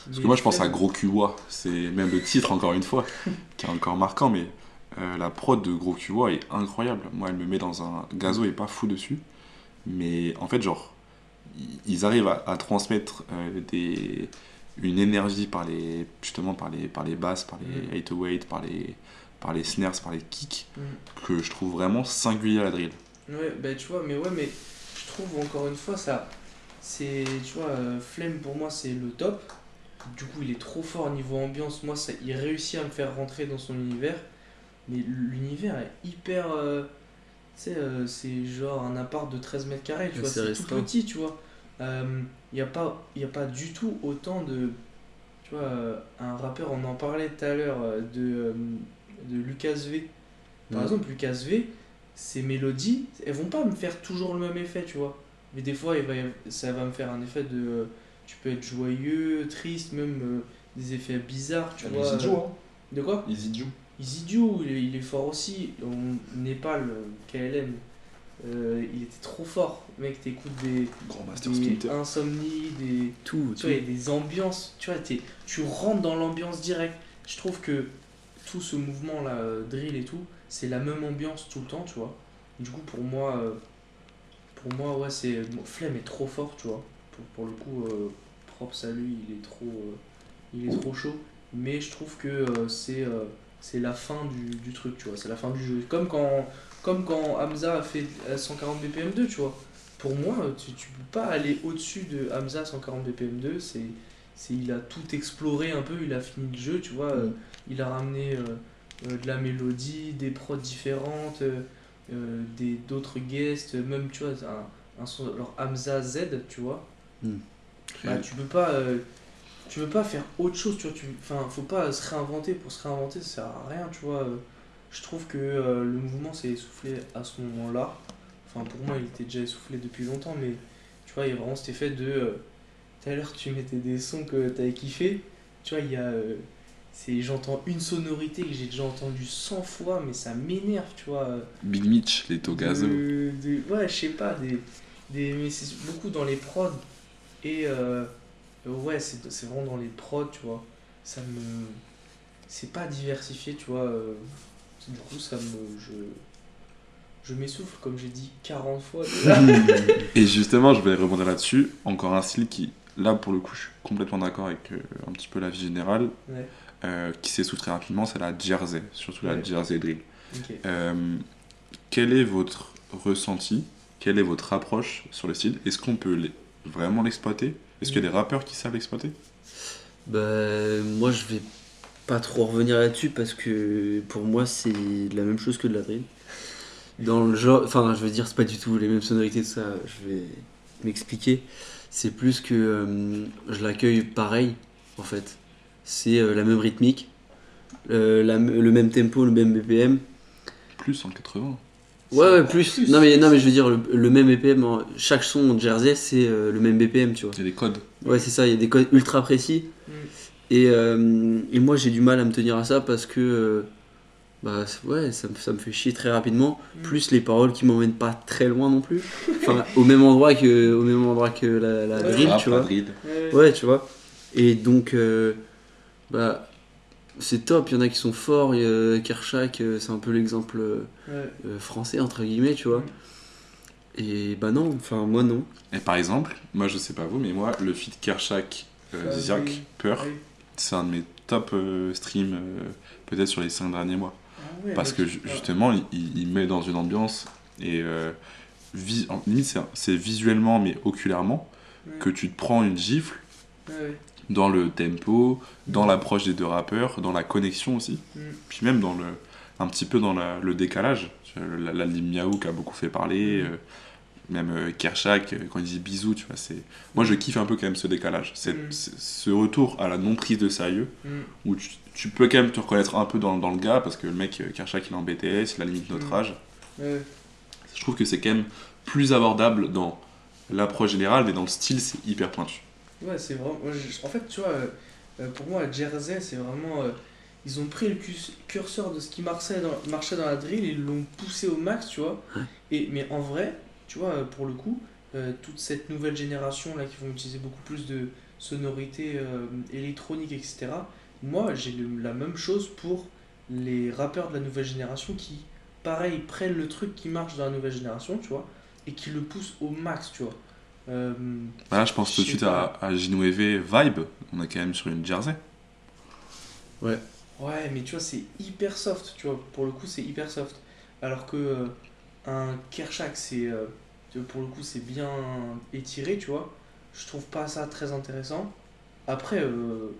Parce Mais que moi, je pense à Gros Cuwa, c'est même le titre, encore une fois, qui est encore marquant, mais euh, la prod de Gros Cuwa est incroyable. Moi, elle me met dans un. Gazo est pas fou dessus, mais en fait, genre, ils- arrivent à, à transmettre euh, des, une énergie par les, justement par les, par les basses, par les Mhm. 808, par les, par les snares, par les kicks, Mhm. que je trouve vraiment singulier à la drill. Ouais, bah tu vois, mais ouais, mais je trouve encore une fois ça. C'est, tu vois, euh, Flemme pour moi c'est le top. Du coup, il est trop fort niveau ambiance. Moi, ça, il réussit à me faire rentrer dans son univers. Mais l'univers est hyper. euh, sais, euh, c'est genre un appart de 13 mètres carrés, tu vois, c'est tout petit, tu vois. Il n'y a, pas- y a pas du tout autant de. Tu vois, euh, un rappeur, on en parlait tout à l'heure, euh, de, euh, de Lucas V. Par Ouais. exemple, Lucas V, ses mélodies, elles vont pas me faire toujours le même effet, tu vois. Mais des fois, il va, y- ça va me faire un effet de. euh, Tu peux être joyeux, triste, même euh, des effets bizarres, tu vois. Easy Joe, hein. De quoi? Easy Joe. Joe, il il est fort aussi. Au Népal, KLM, euh, il était trop fort. Mec, t'écoutes des, Grand Master des insomnies, des, Tout, tu vois, des ambiances, tu vois, t'es- tu rentres dans l'ambiance directe. Je trouve que tout ce mouvement-là, euh, drill et tout, c'est la même ambiance tout le temps, tu vois. Du coup, pour moi, euh, pour moi, ouais, c'est. Flemme est trop fort, tu vois. Pour, pour le coup, euh, props à lui, il est trop, euh, il est trop chaud. Mais je trouve que c'est c'est la fin du, du truc, tu vois. C'est la fin du jeu. Comme quand, comme quand Hamza a fait euh, 140 BPM2, tu vois. Pour moi, tu, tu peux pas aller au-dessus de Hamza 140 BPM2. C'est, c'est, il a tout exploré un peu, il a fini le jeu, tu vois. euh, il a ramené euh, euh, de la mélodie, des prods différentes, euh, euh, des d'autres guests, même tu vois, un, un son, genre Hamza Z, tu vois. Hmm. Bah, tu peux pas. euh, tu veux pas faire autre chose, tu vois. Tu, enfin, faut pas se réinventer pour se réinventer, ça sert à rien, tu vois. euh. Je trouve que euh, le mouvement s'est essoufflé à ce moment-là. Enfin, pour moi, il était déjà essoufflé depuis longtemps, mais tu vois, il y a vraiment cet effet de. euh, Tout à l'heure, tu mettais des sons que t'avais kiffé. Tu vois, il y a. euh, c'est J'entends une sonorité que j'ai déjà entendue 100 fois, mais ça m'énerve, tu vois. Big Mitch, les Togazo. de- de- ouais, je sais pas, des, des, mais c'est beaucoup dans les prods. Et ouais, c'est c'est vraiment dans les prods, tu vois. Ça me. C'est pas diversifié, tu vois. euh, du coup, ça me. Je, je m'essouffle, comme j'ai dit 40 fois. Et justement, je vais rebondir là-dessus. Encore un style qui, là, pour le coup, je suis complètement d'accord avec euh, un petit peu la vie générale, ouais, euh, qui s'essouffle très rapidement, c'est la Jersey, surtout la. Jersey Drill. Euh, quel est votre ressenti? Quelle est votre approche sur le style? Est-ce qu'on peut les- vraiment l'exploiter? Est-ce qu'il y a des rappeurs qui savent l'exploiter? Bah, moi, je vais pas trop revenir là-dessus parce que pour moi, c'est la même chose que de la drill. Dans le genre, enfin, je veux dire, c'est pas du tout les mêmes sonorités, tout ça, je vais m'expliquer. C'est plus que euh, je l'accueille pareil, en fait. C'est euh, la même rythmique, euh, la- le même tempo, le même BPM. Plus en 80 Ouais, ouais, plus. plus, Non, mais, non, mais je veux dire, le, le même BPM, en- chaque son en Jersey, c'est euh, le même BPM, tu vois. Il y a des codes. Ouais, c'est ça, il y a des codes ultra précis. Mm. Et, euh, et moi, j'ai du mal à me tenir à ça parce que euh, bah, ouais, ça, me- ça me fait chier très rapidement. Mm. Plus les paroles qui m'emmènent pas très loin non plus. Enfin, au même endroit que, au même endroit que la, la Ouais. drill, tu vois. Ouais, Ouais, tu vois. Et donc, euh, bah, c'est top. Il y en a qui sont forts. il y a Kershak, euh, c'est un peu l'exemple euh, ouais. euh, français, entre guillemets, tu vois. Et bah non, enfin, moi non. Et par exemple, moi je sais pas vous, mais moi, le feat Kershak, euh, oui. Peur, c'est un de mes top euh, streams, euh, peut-être sur les 5 derniers mois. Ah ouais, Parce mais que justement, il, met dans une ambiance et euh, vi- en limite c'est- visuellement mais oculairement que tu te prends une gifle Ouais, ouais. Dans le tempo, dans l'approche des deux rappeurs, dans la connexion aussi, Mm. puis même dans le un petit peu dans la- le décalage. La, la ligne Miaou qui a beaucoup fait parler, Mm. euh, même euh, Kershak euh, quand il dit bisous, tu vois, c'est moi je kiffe un peu quand même ce décalage, c'est Mm. ce retour à la non prise de sérieux Mm. où tu, tu peux quand même te reconnaître un peu dans, dans le gars parce que le mec Kershak il est en BTS, il a limite notre âge. Ouais. Je trouve que c'est quand même plus abordable dans l'approche générale, mais dans le style, c'est hyper pointu. Ouais, c'est vraiment. moi, je- En fait, tu vois, euh, euh, pour moi, Jersey, c'est vraiment. euh, Ils ont pris le cus- curseur de ce qui marchait dans, marchait dans la drill, ils l'ont poussé au max, tu vois. Et, mais en vrai, tu vois, euh, pour le coup, euh, toute cette nouvelle génération là qui vont utiliser beaucoup plus de sonorités euh, électroniques, etc. Moi, j'ai le- la même chose pour les rappeurs de la nouvelle génération qui, pareil, prennent le truc qui marche dans la nouvelle génération, tu vois, et qui le poussent au max, tu vois. Euh, Voilà, je pense tout de suite à, à Ginouévé Vibe, on est quand même sur une Jersey. Ouais, mais tu vois, c'est hyper soft, tu vois. Pour le coup, c'est hyper soft. Alors que euh, un Kershak, c'est euh, pour le coup, c'est bien étiré, tu vois. Je trouve pas ça très intéressant. Après, euh,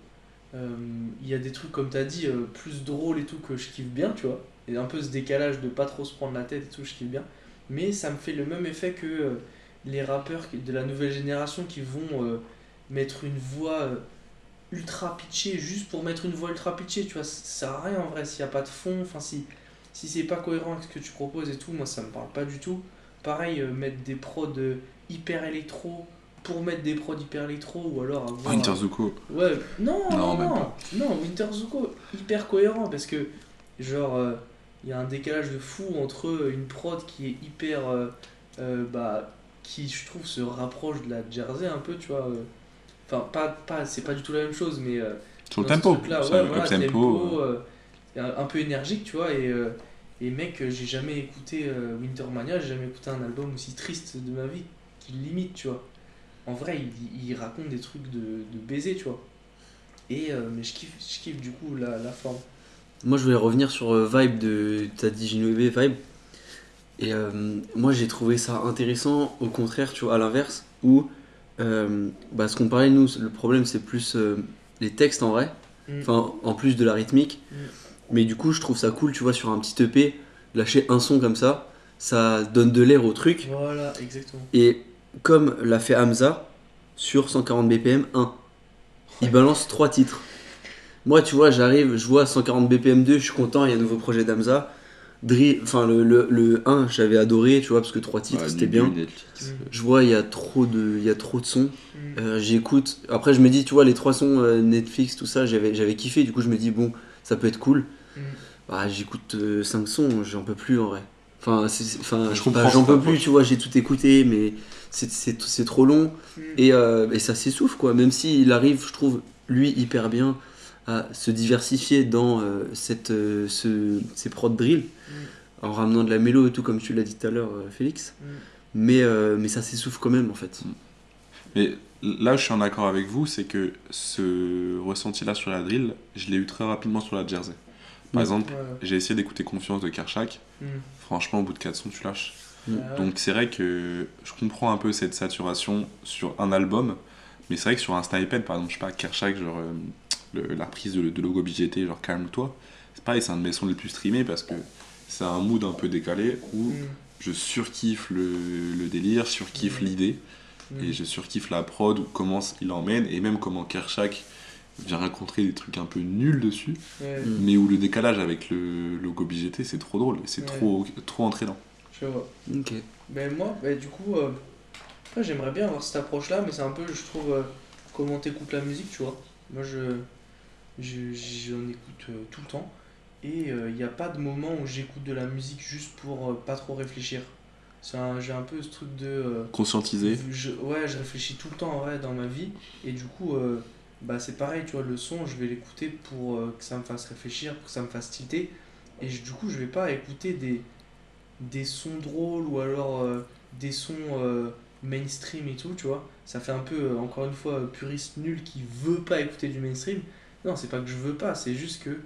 euh, il y a des trucs, comme tu as dit, euh, plus drôles et tout, que je kiffe bien, tu vois. Et un peu ce décalage de pas trop se prendre la tête et tout, je kiffe bien. Mais ça me fait le même effet que euh, les rappeurs de la nouvelle génération qui vont euh, mettre une voix. euh, ultra pitché juste pour mettre une voix ultra pitchée, tu vois, ça sert à rien en vrai s'il n'y a pas de fond, enfin si, si c'est pas cohérent avec ce que tu proposes et tout, moi ça me parle pas du tout. Pareil, euh, mettre des prods hyper électro pour mettre des prods hyper électro ou alors avoir... Winter Zuko. Ouais, non, Non, non, même non, pas. non, Winter Zuko, hyper cohérent parce que, genre, il y a un décalage de fou entre une prod qui est hyper. euh, bah, qui, je trouve, se rapproche de la Jersey un peu, tu vois. euh. Enfin, pas, pas, c'est pas du tout la même chose, mais. euh, Sur le tempo. ouais, le voilà, up tempo. tempo, un, peu énergique, tu vois, et, euh, et mec, j'ai jamais écouté euh, Wintermania, j'ai jamais écouté un album aussi triste de ma vie, qui limite, tu vois. En vrai, il, il raconte des trucs de, de baiser, tu vois. Et, euh, mais je kiffe, je kiffe du coup la, la forme. Moi, je voulais revenir sur euh, Vibe de. T'as dit Ginouébé, Vibe. Et euh, moi, j'ai trouvé ça intéressant, au contraire, tu vois, à l'inverse, où. euh, bah, ce qu'on parlait, nous, le problème, c'est plus euh, les textes en vrai. Mm. Enfin, en plus de la rythmique. Mm. Mais du coup, je trouve ça cool, tu vois, sur un petit EP, lâcher un son comme ça, ça donne de l'air au truc. Voilà, exactement. Et comme l'a fait Hamza sur 140 BPM 1, il balance trois titres. Moi, tu vois, j'arrive, je vois 140 BPM 2, je suis content, il y a un nouveau projet d'Hamza. Drill, enfin le, le, le 1, j'avais adoré, tu vois, parce que trois titres, Ouais, c'était bien. Netflix. Je vois, il y a trop de, il y a trop de sons. Mm. Euh, J'écoute. Après, je me dis, tu vois, les trois sons euh, Netflix, tout ça, j'avais j'avais kiffé. Du coup, je me dis, bon, ça peut être cool. Mm. Bah, j'écoute 5 sons, j'en peux plus en vrai. Enfin, enfin Je comprends bah, j'en peux plus, tu vois, j'ai tout écouté, mais c'est- c'est c'est trop long. Mm. Et, euh, et ça s'essouffle, quoi. Même s'il arrive, je trouve, lui, hyper bien à se diversifier dans euh, cette, euh, ce, ces prods drill, Mm. en ramenant de la mélo et tout, comme tu l'as dit tout à l'heure, euh, Félix. Mm. Mais, euh, mais ça s'essouffle quand même, en fait. Mais là je suis en accord avec vous, c'est que ce ressenti-là sur la drill, je l'ai eu très rapidement sur la jersey. Par Mm. exemple, Ouais. j'ai essayé d'écouter Confiance de Kershak. Mm. Franchement, au bout de 4 sons, tu lâches. Mm. Ouais. Donc c'est vrai que je comprends un peu cette saturation sur un album, mais c'est vrai que sur un snippet, par exemple, je sais pas, Kershak, genre euh, le- la prise de, de logo BGT, genre calme-toi, c'est pareil, c'est un de mes sons les plus streamés parce que c'est un mood un peu décalé où Mm. je surkiffe le, le délire, surkiffe Mm. l'idée Mm. et je surkiffe la prod ou comment il emmène et même comment Kershak vient rencontrer des trucs un peu nuls dessus, Mm. mais où le décalage avec le logo BGT c'est trop drôle, et c'est Ouais. trop, trop entraînant. je vois. Ok. Ben moi, ben du coup, euh, j'aimerais bien avoir cette approche-là, mais c'est un peu, je trouve, euh, comment t'écoutes la musique, tu vois. Moi, je, je- j'en écoute euh, tout le temps, et il n'y a pas de moment où j'écoute de la musique juste pour euh, pas trop réfléchir. C'est un- J'ai un peu ce truc de... euh, Conscientisé, je, ouais, je réfléchis tout le temps en vrai dans ma vie, et du coup, euh, bah, c'est pareil, tu vois, le son, je vais l'écouter pour euh, que ça me fasse réfléchir, pour que ça me fasse tilter, et je- du coup, je vais pas écouter des, des sons drôles ou alors euh, des sons euh, mainstream et tout, tu vois. Ça fait un peu, euh, encore une fois, euh, puriste nul qui veut pas écouter du mainstream. Non, c'est pas que je veux pas, c'est juste que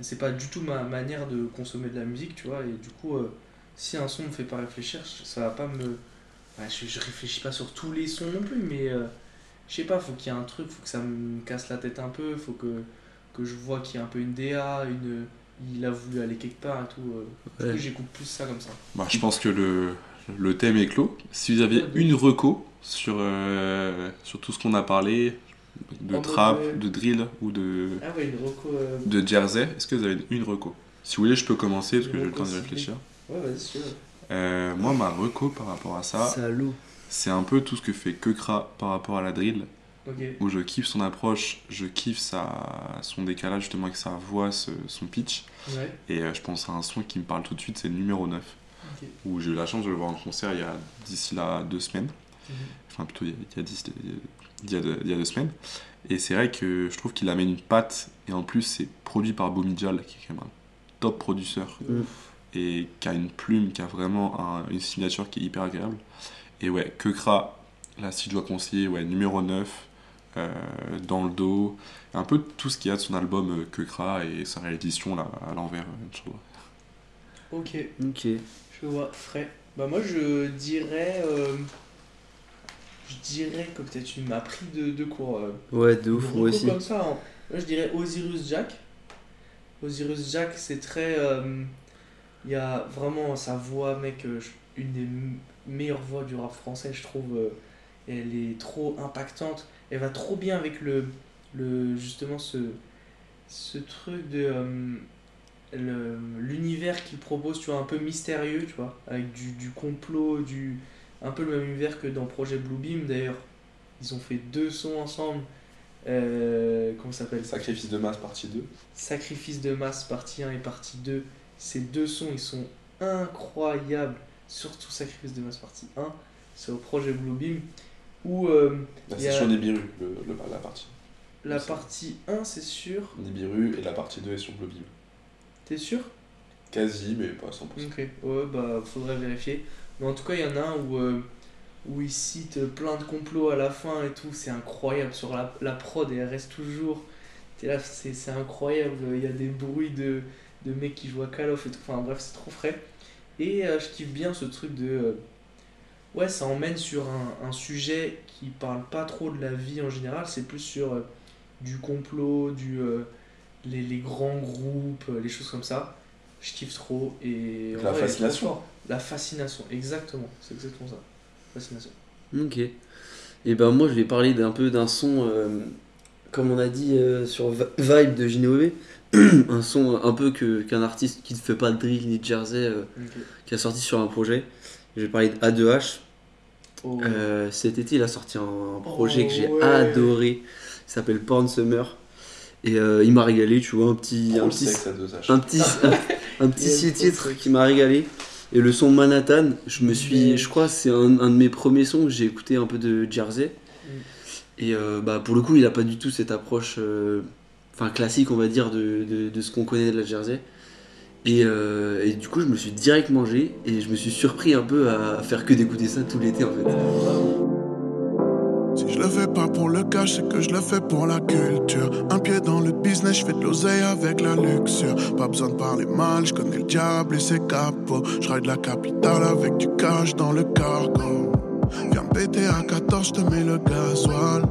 c'est pas du tout ma manière de consommer de la musique, tu vois, et du coup, euh, si un son me fait pas réfléchir, ça va pas me. Ouais, je, je réfléchis pas sur tous les sons non plus, mais euh, je sais pas, faut qu'il y ait un truc, faut que ça me casse la tête un peu, faut que, que je vois qu'il y a un peu une DA, une, il a voulu aller quelque part et tout. euh. Ouais. j'écoute plus ça comme ça. Bah, je pense que le, le thème est clos. Si vous aviez Ouais, de une reco sur, euh, sur tout ce qu'on a parlé, de En trap, de drill ou de, Ah ouais, une reco. euh, de jersey, est-ce que vous avez une reco? Si vous voulez, je peux commencer parce Une que j'ai le temps d'y réfléchir. Ouais, vas-y. Euh, moi, ma reco par rapport à ça, c'est un peu tout ce que fait Kekra par rapport à la drill, Ok. où je kiffe son approche, je kiffe sa, son décalage justement avec sa voix, ce- son pitch. Ouais. Et euh, je pense à un son qui me parle tout de suite, c'est le numéro 9, Ok. où j'ai eu la chance de le voir en concert il y a d'ici là deux semaines. Mhm. enfin plutôt il y a, il y a dix- il y a deux, il y a deux semaines. Et c'est vrai que je trouve qu'il amène une patte, et en plus c'est produit par Bomijal, qui est quand même un top producteur, et qui a une plume, qui a vraiment un- une signature qui est hyper agréable. Et ouais, Kekra, là si je dois conseiller, ouais, numéro 9, euh, dans le dos, un peu tout ce qu'il y a de son album euh, Kekra et sa réédition là, à l'envers, euh. Ok, Ok. je vois, frais. Bah, moi, je dirais. Je dirais que peut-être tu m'as pris de, de cours. euh, Ouais, de ouf, moi aussi. comme ça, hein. Je dirais Osiris Jack. Osiris Jack, c'est très. euh, Il y a vraiment sa voix, mec, euh, une des meilleures voix du rap français, je trouve. elle est trop impactante. Elle va trop bien avec le. le justement, ce, ce truc de. euh, l'univers qu'il propose, tu vois, un peu mystérieux, tu vois, avec du, du complot, du. Un peu le même univers que dans Projet Bluebeam d'ailleurs. Ils ont fait deux sons ensemble. Euh, comment ça s'appelle? Sacrifice de masse partie 2. Sacrifice de masse partie 1 et partie 2. Ces deux sons, ils sont incroyables. Surtout Sacrifice de masse partie 1. C'est au projet Bluebeam. Où euh, La session Nibiru, la partie. la partie 1, c'est sûr. Nibiru et la partie 2 est sur Bluebeam. T'es sûr? Quasi, mais pas 100%. Ok, ouais, bah faudrait vérifier. Mais en tout cas, il y en a un où, euh, où il cite plein de complots à la fin et tout. C'est incroyable. Sur la, la prod, et elle reste toujours. C'est incroyable. Il y a des bruits de, de mecs qui jouent à Call of et tout. Enfin bref, c'est trop frais. Et euh, je kiffe bien ce truc de. euh, ouais, ça emmène sur un, un sujet qui parle pas trop de la vie en général. C'est plus sur du complot, du. les, les grands groupes, les choses comme ça, je kiffe trop. Et La vrai, fascination. La fascination, exactement. C'est exactement ça. Fascination. Ok. Et ben moi je vais parler d'un peu d'un son, euh, comme on a dit sur sur Vi- Vibe de Ginové, un son un peu que qu'un artiste qui ne fait pas de drill ni de jersey, euh, qui a sorti sur un projet. Je vais parler de A2H. Oh. Euh, cet été il a sorti un projet Oh, que j'ai ouais. adoré, il s'appelle Porn Summer. Et euh, il m'a régalé, tu vois, un petit, un petit, sexe à deux H. un petit, un, six titres qui m'a régalé. Et le son Manhattan, je me suis, Mais- je crois, c'est un, un de mes premiers sons que j'ai écouté un peu de Jersey. Mm. Et euh, bah pour le coup, il a pas du tout cette approche, euh, enfin classique, on va dire, de, de, de ce qu'on connaît de la Jersey. Et, euh, et du coup, je me suis direct mangé et je me suis surpris un peu à faire que d'écouter ça tout l'été en fait. Je le fais pas pour le cash, c'est que je le fais pour la culture. Un pied dans le business, je fais de l'oseille avec la luxure. Pas besoin de parler mal, je connais le diable et ses capots. Je ride la capitale avec du cash dans le cargo. Viens me péter à 14, je te mets le gasoil.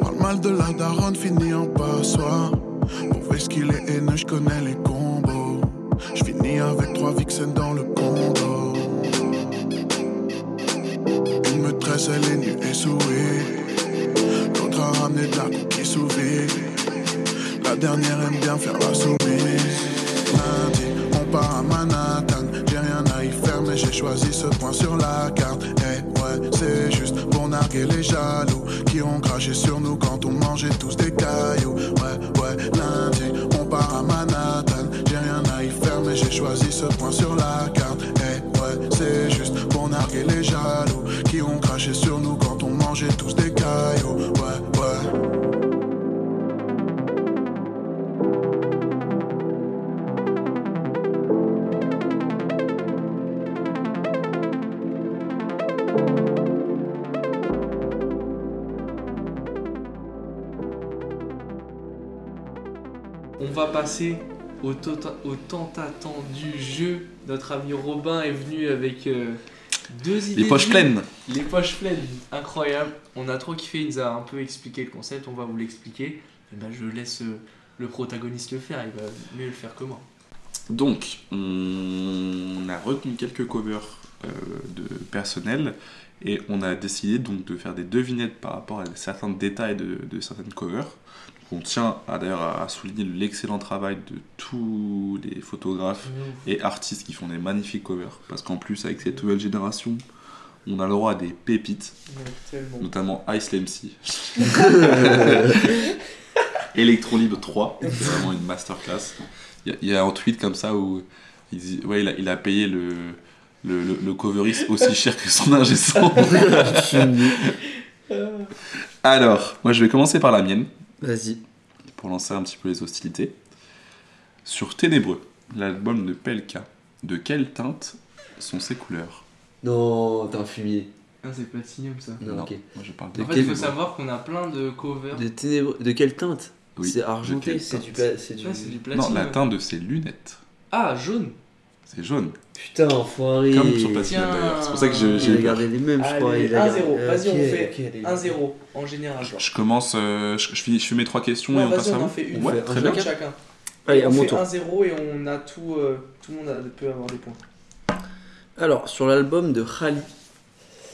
Parle mal de la daronne, fini en passoire. Pour ce qu'il est haineux, je connais les combos. Je finis avec trois vixens dans le condo. Une maîtresse, elle est nue et sourit. Ramené de la vide. La dernière aime bien faire la soumise. Lundi, on part à Manhattan. J'ai rien à y faire, mais j'ai choisi ce point sur la carte. Eh ouais, c'est juste pour narguer les jaloux qui ont craché sur nous quand on mangeait tous des cailloux. Ouais, ouais, lundi, on part à Manhattan. J'ai rien à y faire, mais j'ai choisi ce point sur la carte. Eh ouais, c'est juste pour narguer les jaloux qui ont craché sur nous quand on mangeait tous des cailloux. Ouais. Va passer au, tota- au tant attendu jeu. Notre ami Robin est venu avec euh, deux idées. Les poches pleines. Les poches pleines, incroyable. On a trop kiffé, il nous a un peu expliqué le concept, on va vous l'expliquer. Et ben, je laisse euh, le protagoniste le faire, il va mieux le faire que moi. Donc, on a retenu quelques covers euh, de personnel et on a décidé donc de faire des devinettes par rapport à certains détails de, de certaines covers. Donc, on tient à, d'ailleurs à, souligner l'excellent travail de tous les photographes et artistes qui font des magnifiques covers parce qu'en plus, avec cette nouvelle génération, on a le droit à des pépites, Ouais, notamment Ice MC. Electrolib 3, c'est vraiment une masterclass. Il y, a- il y a un tweet comme ça où il, dit, ouais, il, a, il a payé le, le, le, le coveriste aussi cher que son ingé son. Alors, moi je vais commencer par la mienne Vas-y. pour lancer un petit peu les hostilités. Sur Ténébreux, l'album de PLK, de quelle teinte sont ses couleurs? Non, t'es un fumier. Ah, c'est Platinum ça. Non, ok. moi je parle De En fait, il faut savoir qu'on a plein de covers. De ténébreux. De quelle teinte? Oui, C'est argenté, c'est du, pla- c'est du. Ouais, du Non, Platinum. la teinte de ses lunettes, Ah, jaune c'est jaune. Putain, enfoiré. Comme sur d'ailleurs. C'est pour ça que je- J'ai regardé les mêmes, je crois. Allez, il a 1-0. gardé- euh, Vas-y, on ok, fait ok, allez. 1-0 en général. Genre. Je commence, euh, je, je, fais, je fais mes trois questions Ouais, et on passe vas-y, à on en vous. fait une. Ouais, On fait très un bien. Un chacun. Allez, à on mon fait tour. 1-0 et on a tout. euh, tout le monde a- peut avoir des points. Alors, sur l'album de Khali,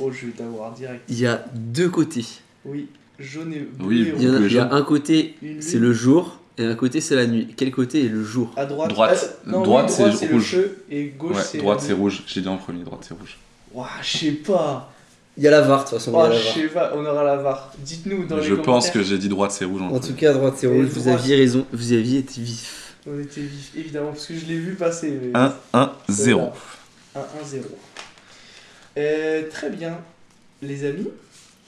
Oh, je vais t'avoir direct. il y a deux côtés. Oui, jaune et bleu Oui, et Il y, en a, rouge. Le il y a jaune. un côté, Une c'est lune. le jour, et un côté, c'est la nuit. Quel côté est le jour À droite, Droite. Ah, non, Droite, oui, c'est le rouge. feu et gauche Ouais, c'est. droite c'est rouge, j'ai dit en premier, droite c'est rouge. Ouah, je sais pas. Il y a la VAR, de toute façon. il y a Oh, la je VAR. sais pas, on aura la VAR. Dites-nous dans les je pense commentaires. que j'ai dit droite c'est rouge en, En premier. tout cas, droite, c'est rouge. Vous droite. aviez raison. Vous aviez été vif. On était vif, évidemment, parce que je l'ai vu passer. mais- 1, 1, 0. 1-1-0. Euh, très bien, les amis.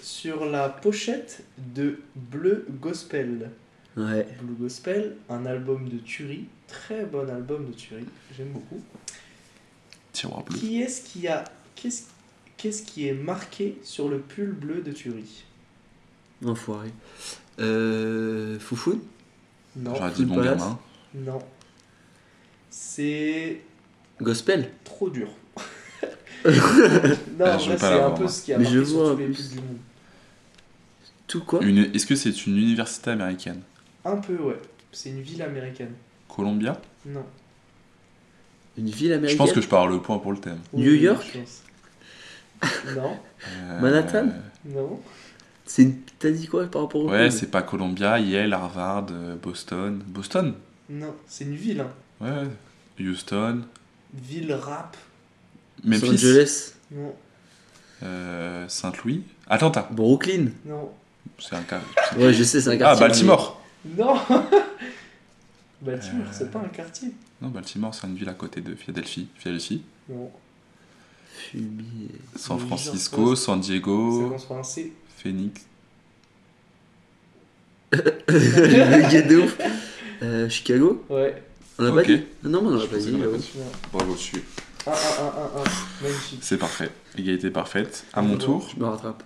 Sur la pochette de Bleu Gospel. Ouais. Blue Gospel, un album de tuerie, très bon album de tuerie, j'aime beaucoup. Tiroir bleu. Qui est-ce qui a qu'est-ce qu'est-ce qui est marqué sur le pull bleu de tuerie Enfoiré. Euh. Foufoune? Non, J'aurais dit bon gamin. non. C'est Gospel? trop dur. non, Ah, en je c'est un peu ce qui a Mais marqué je sur tous les pulls du monde. Tout quoi? Une- Est-ce que c'est une université américaine? Un peu, ouais. C'est une ville américaine. Columbia Non. Une ville Je américaine. pense que je pars le point pour le thème. New York je. Non, Euh, Manhattan non. C'est une... T'as dit quoi par rapport au Ouais, c'est pas Columbia, Yale, Harvard, euh, Boston. Boston Non, c'est une ville. Hein. Ouais. Houston. Ville rap. Los Memphis. Angeles. Non, euh, Saint-Louis. Atlanta. Brooklyn. non, C'est un cas. Ouais, je sais, c'est un Ah, quartier. Baltimore. Non. Baltimore, Euh. c'est pas un quartier. Non, Baltimore, c'est une ville à côté de Philadelphie. Philadelphie. Non. San Francisco, San Diego. Phoenix. le guet de ouf. Euh, Chicago Ouais. On l'a Ok. pas dit Non, mais on l'a Je pas dit. Bravo dessus. 1, 1, 1, 1, 1. Magnifique. C'est parfait. Égalité parfaite. À mon tour. Je me rattrape.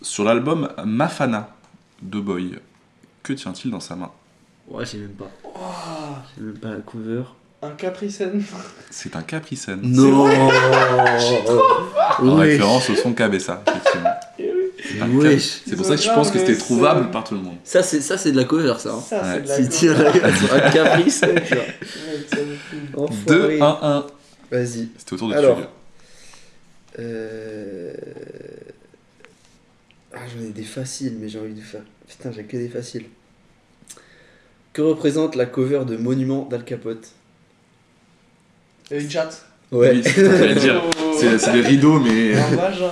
Sur l'album Mafana de Boy, que tient-il dans sa main Ouais, j'ai même pas. Oh, J'ai même pas la cover. un Capricène. C'est un Capricène. Non En référence au son Cabessa, effectivement. Eh oui. C'est pour ça que je pense que c'était trouvable par tout le monde. Ça, c'est ça, c'est de la cover, ça. hein. Ça, Ouais. c'est cover. un caprice, tu vois. Mec, ça me fout. Enfoiré. 2, 1, 1. Vas-y. C'était autour de Alors. Euh... Ah, j'en ai des faciles, mais j'ai envie de faire. Putain, j'ai que des faciles. Que représente la cover de Monument d'Al Capote? Euh, Une chatte. Ouais. Oui, c'est. Oh. Des rideaux, mais. Un vagin.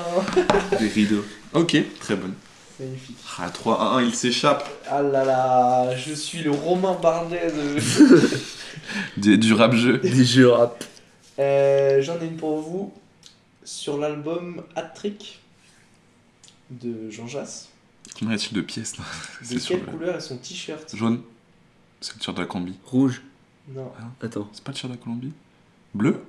des rideaux. Ok, très bonne. Magnifique. Ah, 3, 1, 1, il s'échappe. Ah là là, je suis le Romain Bardet de. Du, du rap jeu. Des jeux rap. Euh, J'en ai une pour vous. Sur l'album Hat-Trick de Jean Jass. Combien y a-t-il de pièces là? De quelle le. couleur est son t-shirt? Jaune. C'est le tir de la Colombie. Rouge. Non, Attends. C'est pas le tir de la Colombie Bleu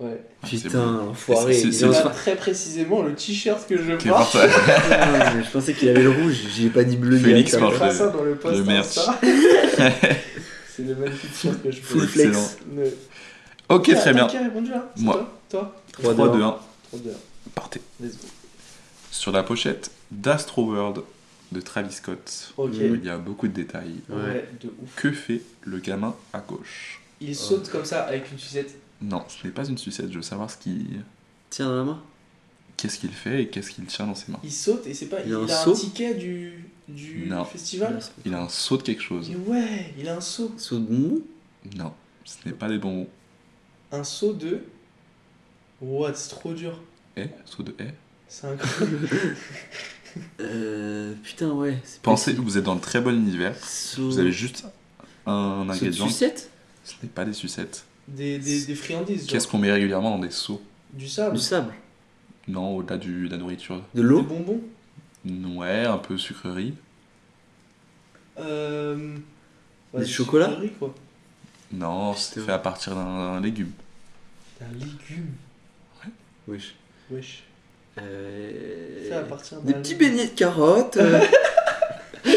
ouais. Ah, Putain, enfoiré. C'est- très précisément le t-shirt que je porte. Putain, je pensais qu'il avait le rouge. J'ai pas dit bleu Félix porte ça dans le post le merch. C'est le magnifique t-shirt que je Full porte. flex. Excellent. Ne- Ok, très bien. Qui a répondu là C'est Moi. Toi, toi 3, 3, 2, 2, 1. 1. Trop bien. Partez. Let's go. Sur la pochette d'Astro World de Travis Scott. Mhm. il y a beaucoup de détails. Ouais, de ouf. Que fait le gamin à gauche Il saute comme ça avec une sucette. Non, ce n'est pas une sucette, je veux savoir ce qui... Tiens dans la main. qu'est-ce qu'il fait et qu'est-ce qu'il tient dans ses mains. Il saute et c'est pas. Il Il, a un a un seau ticket du, du Non. festival. Il a un saut de quelque chose. Ouais, il a un seau. Saut de mou Non, ce n'est pas des bonbons. Un seau de. What, c'est trop dur. Eh Saut de eh C'est incroyable. Euh. Putain, ouais. Pensez, petit. vous êtes dans le très bon univers. Vous avez juste un ingrédient. sucette Ce n'est pas des sucettes. des, des, des friandises. Qu'est-ce qu'on met régulièrement dans des seaux Du sable. Du sable. Non, au-delà du- de la nourriture. De Des l'eau bonbons. Ouais, un peu sucrerie. Euh... Des chocolats quoi. Non, c'est Putain. fait à partir d'un légume. Un légume. Wesh. Wesh. Euh... À partir Des petits beignets de carottes. euh,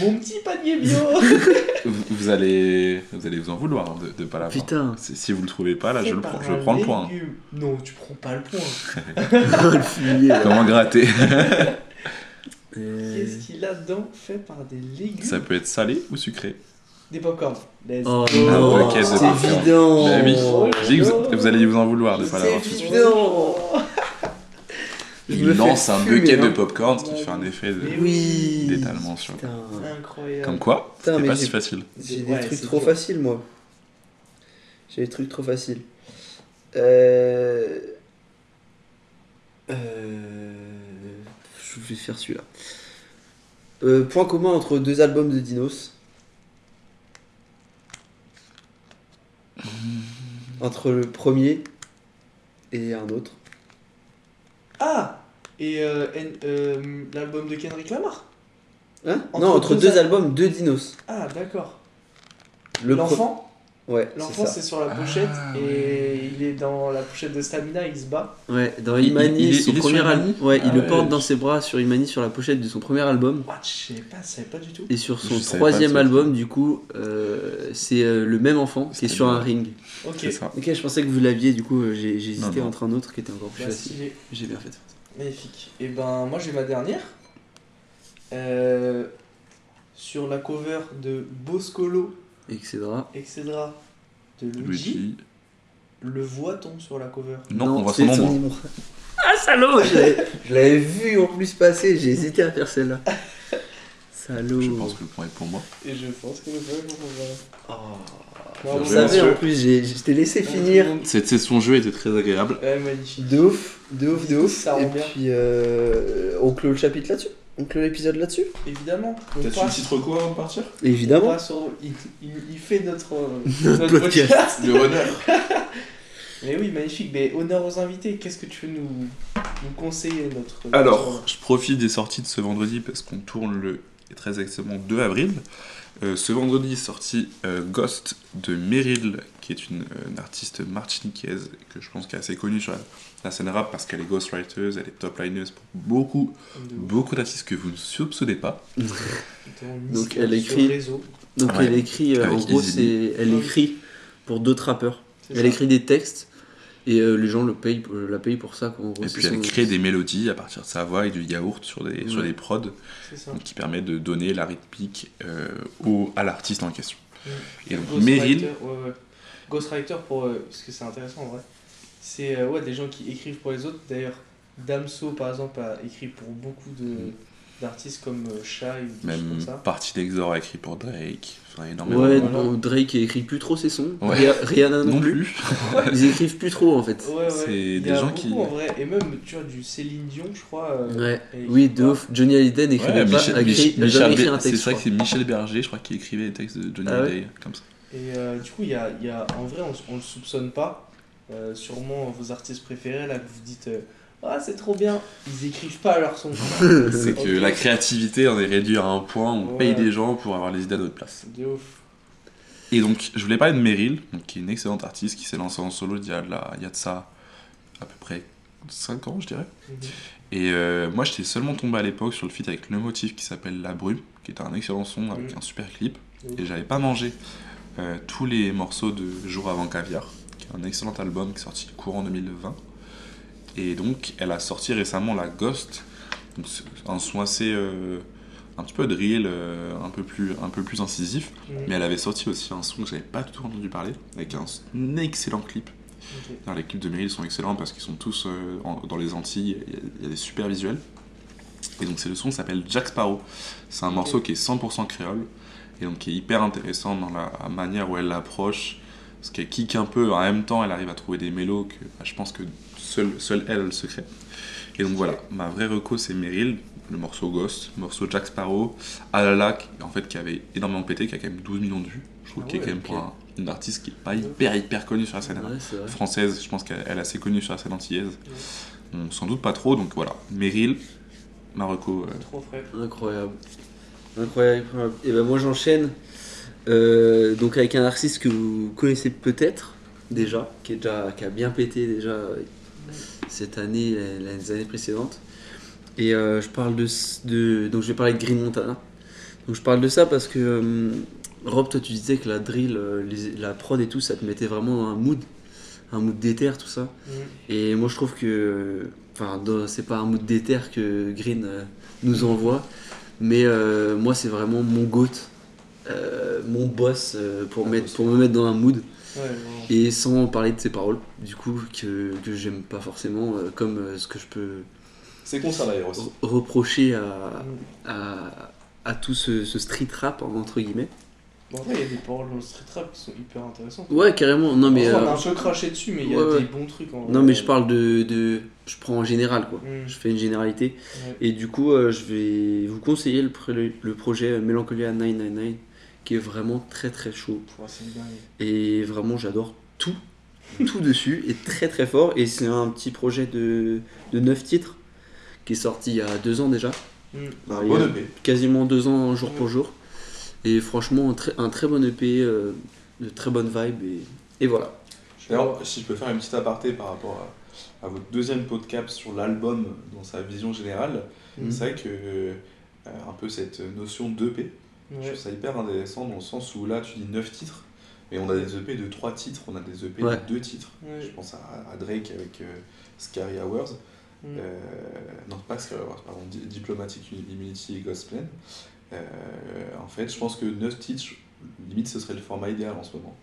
Mon petit panier bio. Vous, vous allez, vous allez vous en vouloir hein, de ne pas l'avoir. Putain. Si si vous le trouvez pas, là, je, le prends, je prends le point. Non, tu prends pas le point. le fumier. là. Comment gratter? Euh, Qu'est-ce qu'il a dedans fait par des légumes? Ça peut être salé ou sucré. Des popcorn. Let's Oh go. non, c'est évident. Bah oui. Oh, Je dis que vous, vous allez vous en vouloir de ne pas C'est l'avoir tout de suite. évident. Je Il lance un fumer, bucket de hein. popcorn, ce qui fait un effet Oui. d'étalement sur. Putain. Incroyable. Comme quoi, c'est pas j'ai- si facile. J'ai des Ouais, trucs trop dur. faciles, moi. J'ai des trucs trop faciles. Euh... Euh... Je vais faire celui-là. Euh, point commun entre deux albums de Dinos. Entre le premier et un autre. Ah Et euh, N- euh, l'album de Kendrick Lamar Hein? Entre non, entre deux deux, al- albums de Dinos. Ah, d'accord. Le L'enfant? Ouais, L'enfant, c'est sur la pochette Ah, et il est dans la pochette de Stamina, il se bat. Ouais, dans Il- Imani, il est- son il est sur premier album. Ouais, Ah il le ouais. porte dans ses bras sur Imani sur la pochette de son premier album. What, je sais pas, je savais pas du tout. Et sur son Je troisième album, du coup, euh, c'est euh, le même enfant qui est sur bien. un ring. Ok. Ok, je pensais que vous l'aviez, du coup, euh, j'ai hésité entre un autre qui était encore plus bah, facile. J'ai bien fait. ça. Magnifique. Et ben, moi j'ai ma dernière. Euh, sur la cover de Boscolo, etc. etc. de Luigi. Luigi. Le voit-on sur la cover Non, on voit c'est son nom. moi. ombre. Ah, salaud Je l'avais- vu en plus passer, j'ai hésité à faire celle-là. Salaud. Je pense que le point est pour moi. Et je pense que le voit Oh. Non, Vous Je savez, monsieur. en plus, j'ai- je t'ai laissé finir. Cette session jeu était très agréable. Ouais, magnifique. De ouf, de ouf, de ouf. Ça rend Et bien. puis, euh, on clôt le chapitre là-dessus On clôt l'épisode là-dessus Évidemment. Peut-être une passe- petite reco avant de partir? Évidemment. passe sur- il, il- il fait notre, euh, Notre podcast. Le honneur. Mais oui, magnifique. Mais honneur aux invités. Qu'est-ce que tu veux nous, nous conseiller notre Alors, je profite des sorties de ce vendredi parce qu'on tourne le très exactement 2 avril. Euh, ce vendredi est sorti euh, Ghost de Meryl, qui est une, une artiste martiniquaise que je pense qu'elle est assez connue sur la, la scène rap parce qu'elle est ghostwriter, elle est top lineuse pour beaucoup, De- beaucoup d'artistes que vous ne soupçonnez pas. Donc, elle écrit-. Donc, Ouais. elle écrit, euh, en gros, c'est, elle écrit pour d'autres rappeurs. Elle ça. écrit des textes et euh, les gens le payent, euh, la payent pour ça. Quoi. En gros, Et puis elle crée des mélodies à partir de sa voix et du yaourt sur des, sur des prods, donc qui permet de donner la rythmique euh, au, à l'artiste en question. Et donc Meryl, ouais, ouais. Ghostwriter, pour, euh, parce que c'est intéressant en vrai, c'est euh, ouais, des gens qui écrivent pour les autres. D'ailleurs, Damso, par exemple, a écrit pour beaucoup de d'artistes comme euh, ou des choses même comme ça. partie d'Exor a écrit pour Drake, enfin énormément. Ouais, non, Drake écrit plus trop ses sons. Ouais. Rihanna non, non plus. plus. Ils écrivent plus trop en fait. Ouais, ouais. C'est Il y des a gens beaucoup, qui- en vrai, et même, tu vois, du Céline Dion, je crois. euh, Oui, de ouf. Johnny Hallyday n'écrivait Ouais, pas. Michel- a écrit- Michel- Michel écrit un C'est texte. ça je que c'est Michel Berger, je crois, qui écrivait les textes de Johnny Ah ouais Hallyday, comme ça. Et euh, du coup, il y a, y a, en vrai, on, on le soupçonne pas. Euh, sûrement vos artistes préférés, là, que vous dites euh, Ah, c'est trop bien. Ils écrivent pas leurs sons. C'est que la créativité en est réduite à un point, on Ouais. paye des gens pour avoir les idées à notre place. De ouf. Et donc, je voulais parler de Meryl, donc, qui est une excellente artiste qui s'est lancée en solo il y, a de la- il y a de ça à peu près 5 ans, je dirais. Mhm. Et euh, moi, j'étais seulement tombé à l'époque sur le feat avec le motif qui s'appelle La Brume, qui est un excellent son avec Mhm. un super clip. Mhm. Et j'avais pas mangé euh, tous les morceaux de Jour avant Caviar, qui est un excellent album qui est sorti courant 2020. Et donc, elle a sorti récemment La Ghost, donc un son assez. euh, un petit peu drill, euh, un, peu plus, un peu plus incisif. Mais elle avait sorti aussi un son que j'avais pas du tout entendu parler, avec un, excellent clip. Alors, les clips de Meryl sont excellents parce qu'ils sont tous en- dans les Antilles, il y, a, il y a des super visuels. Et donc c'est le son qui s'appelle Jack Sparrow. C'est un morceau qui est 100% créole et donc qui est hyper intéressant dans la manière où elle l'approche. Parce qu'elle kick un peu, en même temps elle arrive à trouver des mélos que bah, je pense que seule, seule elle, elle se crée. Et donc voilà, ma vraie reco c'est Meryl, le morceau Ghost, le morceau Jack Sparrow, Alala, qui- en fait qui avait énormément pété, qui a quand même 12 millions de vues. Je trouve Ah qu'il est ouais, quand même pour un- une artiste qui est pas hyper hyper connue sur la scène Ouais, vrai. française, je pense qu'elle elle est assez connue sur la scène antillaise. On s'en doute pas trop, donc voilà. Meryl, Marocco. euh, Trop frais. Incroyable. Incroyable. Et ben moi j'enchaîne euh, donc avec un artiste que vous connaissez peut-être déjà, qui, est déjà, qui a bien pété déjà cette année, les années précédentes. Et euh, je parle de, de. Donc je vais parler de Green Montana. Donc je parle de ça parce que euh, Rob, toi tu disais que la drill, les- la prod et tout, ça te mettait vraiment dans un mood, un mood d'éther, tout ça. Mhm. Et moi je trouve que. Enfin, c'est pas un mood d'éther que Green nous envoie, mais euh, moi c'est vraiment mon goat, euh, mon boss euh, pour, Ah, mettre, boss. pour me mettre dans un mood. Ouais. Et sans parler de ses paroles, du coup, que, que j'aime pas forcément, comme ce que je peux C'est con ça d'ailleurs aussi. re- reprocher à, Mhm. à, à tout ce, ce street rap, entre guillemets. Bon, il y a des paroles dans le street rap qui sont hyper intéressantes. Ouais, carrément. Non, mais, Enfin, on a euh, un peu craché dessus, mais il y a ouais, des bons trucs en vrai. non, mais je parle de, de. Je prends en général, quoi. Mhm. Je fais une généralité. Ouais. Et du coup, euh, je vais vous conseiller le, le projet Melancholia 999, qui est vraiment très très chaud. Et vraiment, j'adore tout, tout dessus, et très très fort. Et c'est un petit projet de, de 9 titres, qui est sorti il y a deux ans déjà. Mhm. Bah, Un il y a bon EP. Quasiment deux ans jour pour jour. Et franchement, un très, un très bon EP, euh, de très bonne vibe, et, et voilà. D'ailleurs, si je peux faire une petite aparté par rapport à, à votre deuxième podcast sur l'album dans sa vision générale, Mhm. c'est vrai que euh, un peu cette notion d'EP, je trouve ça hyper intéressant dans le sens où là tu dis 9 titres, mais on a des EP de 3 titres, on a des EP Ouais. de 2 titres. Ouais. Je pense à, à Drake avec euh, Scary Hours. Euh, non, pas Scary Hours, pardon, Di- Diplomatic Immunity et Gospel. Euh, en fait, je pense que 9 titres, limite, ce serait le format idéal en ce moment.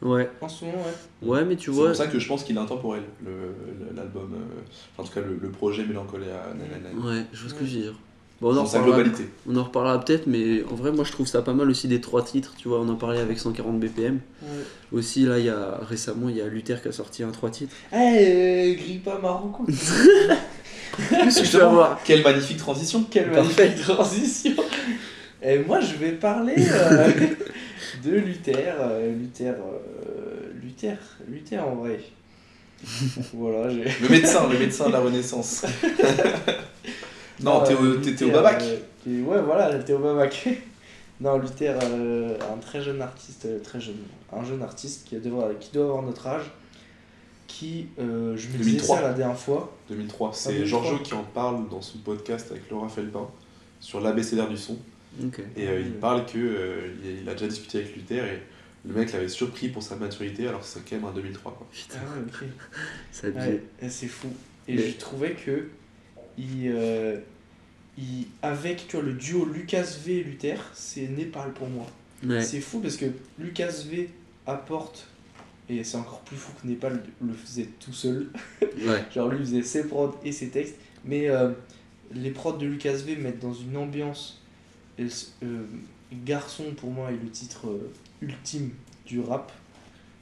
Ouais, En ce moment, ouais. ouais, mais tu C'est vois. pour ça que je pense qu'il est intemporel, l'album, euh, enfin, en tout cas le, le projet Mélancolia. Ouais, je vois ce que je veux dire. Bon, on en sa reparlera, globalité. on en reparlera peut-être, mais en vrai, moi je trouve ça pas mal aussi des trois titres. Tu vois, on en parlait avec 140 BPM. Ouais. Aussi, là, il y a récemment, il y a Luther qui a sorti un trois titres. Eh, euh, grille pas Marocco. Qu'est-ce que je vais avoir Quelle magnifique transition Quelle Parfait. magnifique transition. Et moi, je vais parler euh, de Luther. euh, Luther, euh, Luther, Luther en vrai. voilà. Le médecin, le médecin de la Renaissance. non, t'es au, Babac. euh, ouais, voilà, t'es au Babac. non, Luther, un très jeune artiste, très jeune, un jeune artiste qui doit, qui doit avoir notre âge, qui, je me disais 2003. ça la dernière fois. 2003. C'est 2003. Giorgio qui en parle dans son podcast avec Laura Felpin sur l'ABCDR du son. Et euh, il parle que euh, il a déjà discuté avec Luther et le mec l'avait surpris pour sa maturité alors que c'est quand même un 2003. Quoi. Putain, Ah ok. Ouais, et c'est fou. Et Mais- je trouvais que il, euh, il, avec tu vois, le duo Lucas V et Luther, c'est Népal pour moi. Ouais. C'est fou parce que Lucas V apporte, et c'est encore plus fou que Népal le faisait tout seul. ouais. Genre lui il faisait ses prods et ses textes, mais euh, les prods de Lucas V mettent dans une ambiance. Et euh, Garçon pour moi est le titre euh, ultime du rap.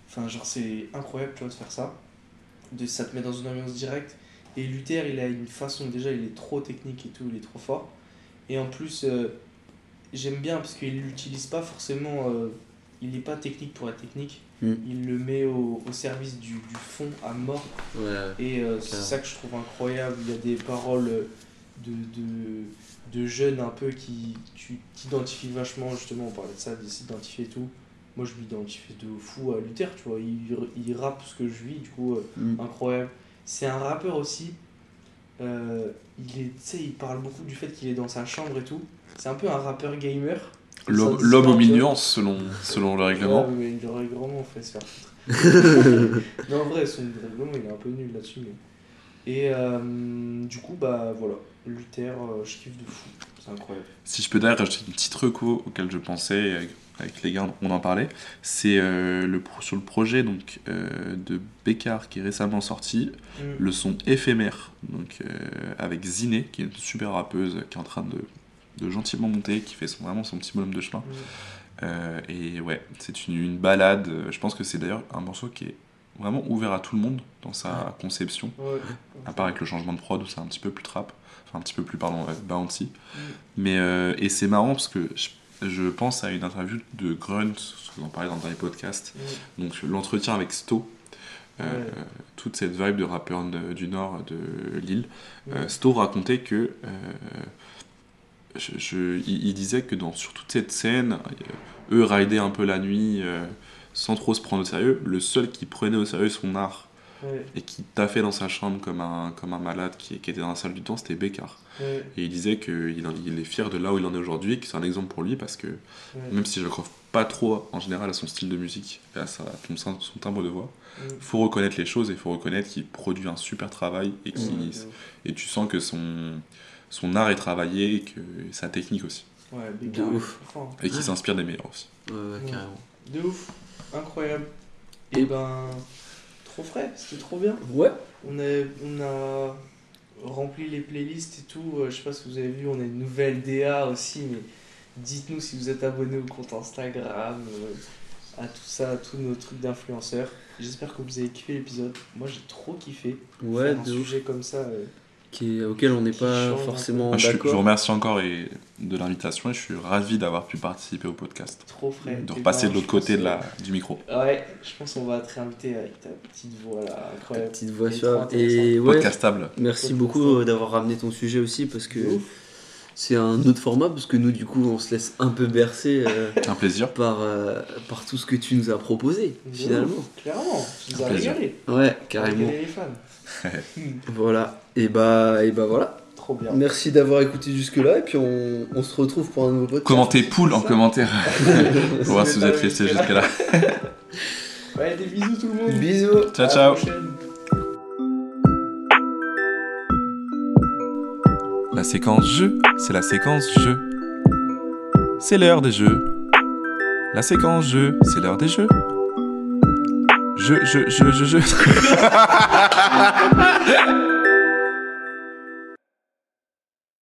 Enfin genre c'est incroyable tu vois de faire ça. De, ça te met dans une ambiance directe. Et Luther il a une façon déjà il est trop technique et tout, il est trop fort. Et en plus euh, j'aime bien parce qu'il l'utilise pas forcément. euh, il n'est pas technique pour être technique. Mm. Il le met au, au service du, du fond à mort. Ouais. Et euh, c'est ça que je trouve incroyable. Il y a des paroles de, de, de jeunes un peu qui tu t'identifies vachement, justement, on parlait de ça, de s'identifier et tout. Moi, je m'identifie de fou à Luther, tu vois. Il, il rappe ce que je vis, du coup, euh, Mm. incroyable. C'est un rappeur aussi. euh, il est, tu sais, il parle beaucoup du fait qu'il est dans sa chambre et tout. C'est un peu un rappeur gamer. L'homme aux nuances selon, selon le règlement. Ouais, mais le règlement, fait se faire non, en vrai, son règlement, il est un peu nul là-dessus. Mais... Et euh, du coup, bah voilà, Luther, euh, je kiffe de fou. C'est incroyable. Si je peux d'ailleurs rajouter une petite reco auquel je pensais avec, les gars, on en parlait, c'est euh, le, sur le projet donc, euh, de Bécard qui est récemment sorti, Mm. le son éphémère, donc, euh, avec Ziné, qui est une super rappeuse qui est en train de, de gentiment monter, qui fait son, vraiment son petit bonhomme de chemin. Mm. Et ouais, c'est une, une balade. Je pense que c'est d'ailleurs un morceau qui est vraiment ouvert à tout le monde dans sa conception, Ouais. à part avec le changement de prod où c'est un petit peu plus trap, enfin un petit peu plus, pardon, bouncy. Mm. Mais, euh, et c'est marrant parce que je, je pense à une interview de Grunt, ce que vous en parlez dans le dernier podcast, Mm. donc l'entretien avec Sto. euh, Ouais. toute cette vibe de rappeur de- du nord de Lille. Mm. Euh, Sto racontait que euh, je- je- il, il disait que dans, sur toute cette scène, eux ridaient un peu la nuit sans trop se prendre au sérieux. Le seul qui prenait au sérieux son art Ouais, et qui taffait dans sa chambre comme un, comme un malade qui, qui était dans la salle du temps, c'était Bécard. ouais, Et il disait qu'il il est fier de là où il en est aujourd'hui, et que c'est un exemple pour lui parce que ouais. même si je ne crois pas trop en général à son style de musique et à sa, son, son timbre de voix, Mm. faut reconnaître les choses et il faut reconnaître qu'il produit un super travail et, et tu sens que son, son art est travaillé et que sa technique aussi. Ouais, De ouf. il. Et qu'il s'inspire des meilleurs aussi. Ouais, ouais, Ouais. carrément. De ouf, incroyable. Et ben, trop frais, c'était trop bien. Ouais. On a, on a rempli les playlists et tout. Euh, Je sais pas si vous avez vu, on a une nouvelle DA aussi. Mais dites-nous si vous êtes abonné au compte Instagram, euh, à tout ça, à tous nos trucs d'influenceurs. J'espère que vous avez kiffé l'épisode. Moi j'ai trop kiffé. Ouais, Faire un de ouf. sujet comme ça. euh, Qui, auquel on n'est pas forcément Ah, je, suis- je vous d'accord. remercie encore et, de l'invitation et je suis ravi d'avoir pu participer au podcast. trop frais. De repasser ben, de l'autre côté de la, du micro. Ouais, je pense qu'on va te réinviter avec ta petite voix là, incroyable. Petite voix suave. Et ouais, Podcastable. merci beaucoup euh, d'avoir ramené ton sujet aussi parce que ouf. C'est un autre format parce que nous du coup on se laisse un peu bercer euh, Un plaisir. par, euh, par tout ce que tu nous as proposé finalement. ouf, Clairement, tu nous Un as régalé. Ouais, carrément. Les fans. Voilà. Et bah, et bah voilà. Trop bien. Merci d'avoir écouté jusque-là et puis on, on se retrouve pour un nouveau podcast. Commentez poule en commentaire pour voir si vous êtes resté jusque-là. Ouais, des bisous tout le monde. Bisous. Ciao, À la ciao. La séquence jeu, c'est la séquence jeu. c'est l'heure des jeux. La séquence jeu, c'est l'heure des jeux. Je, je, je, je, je.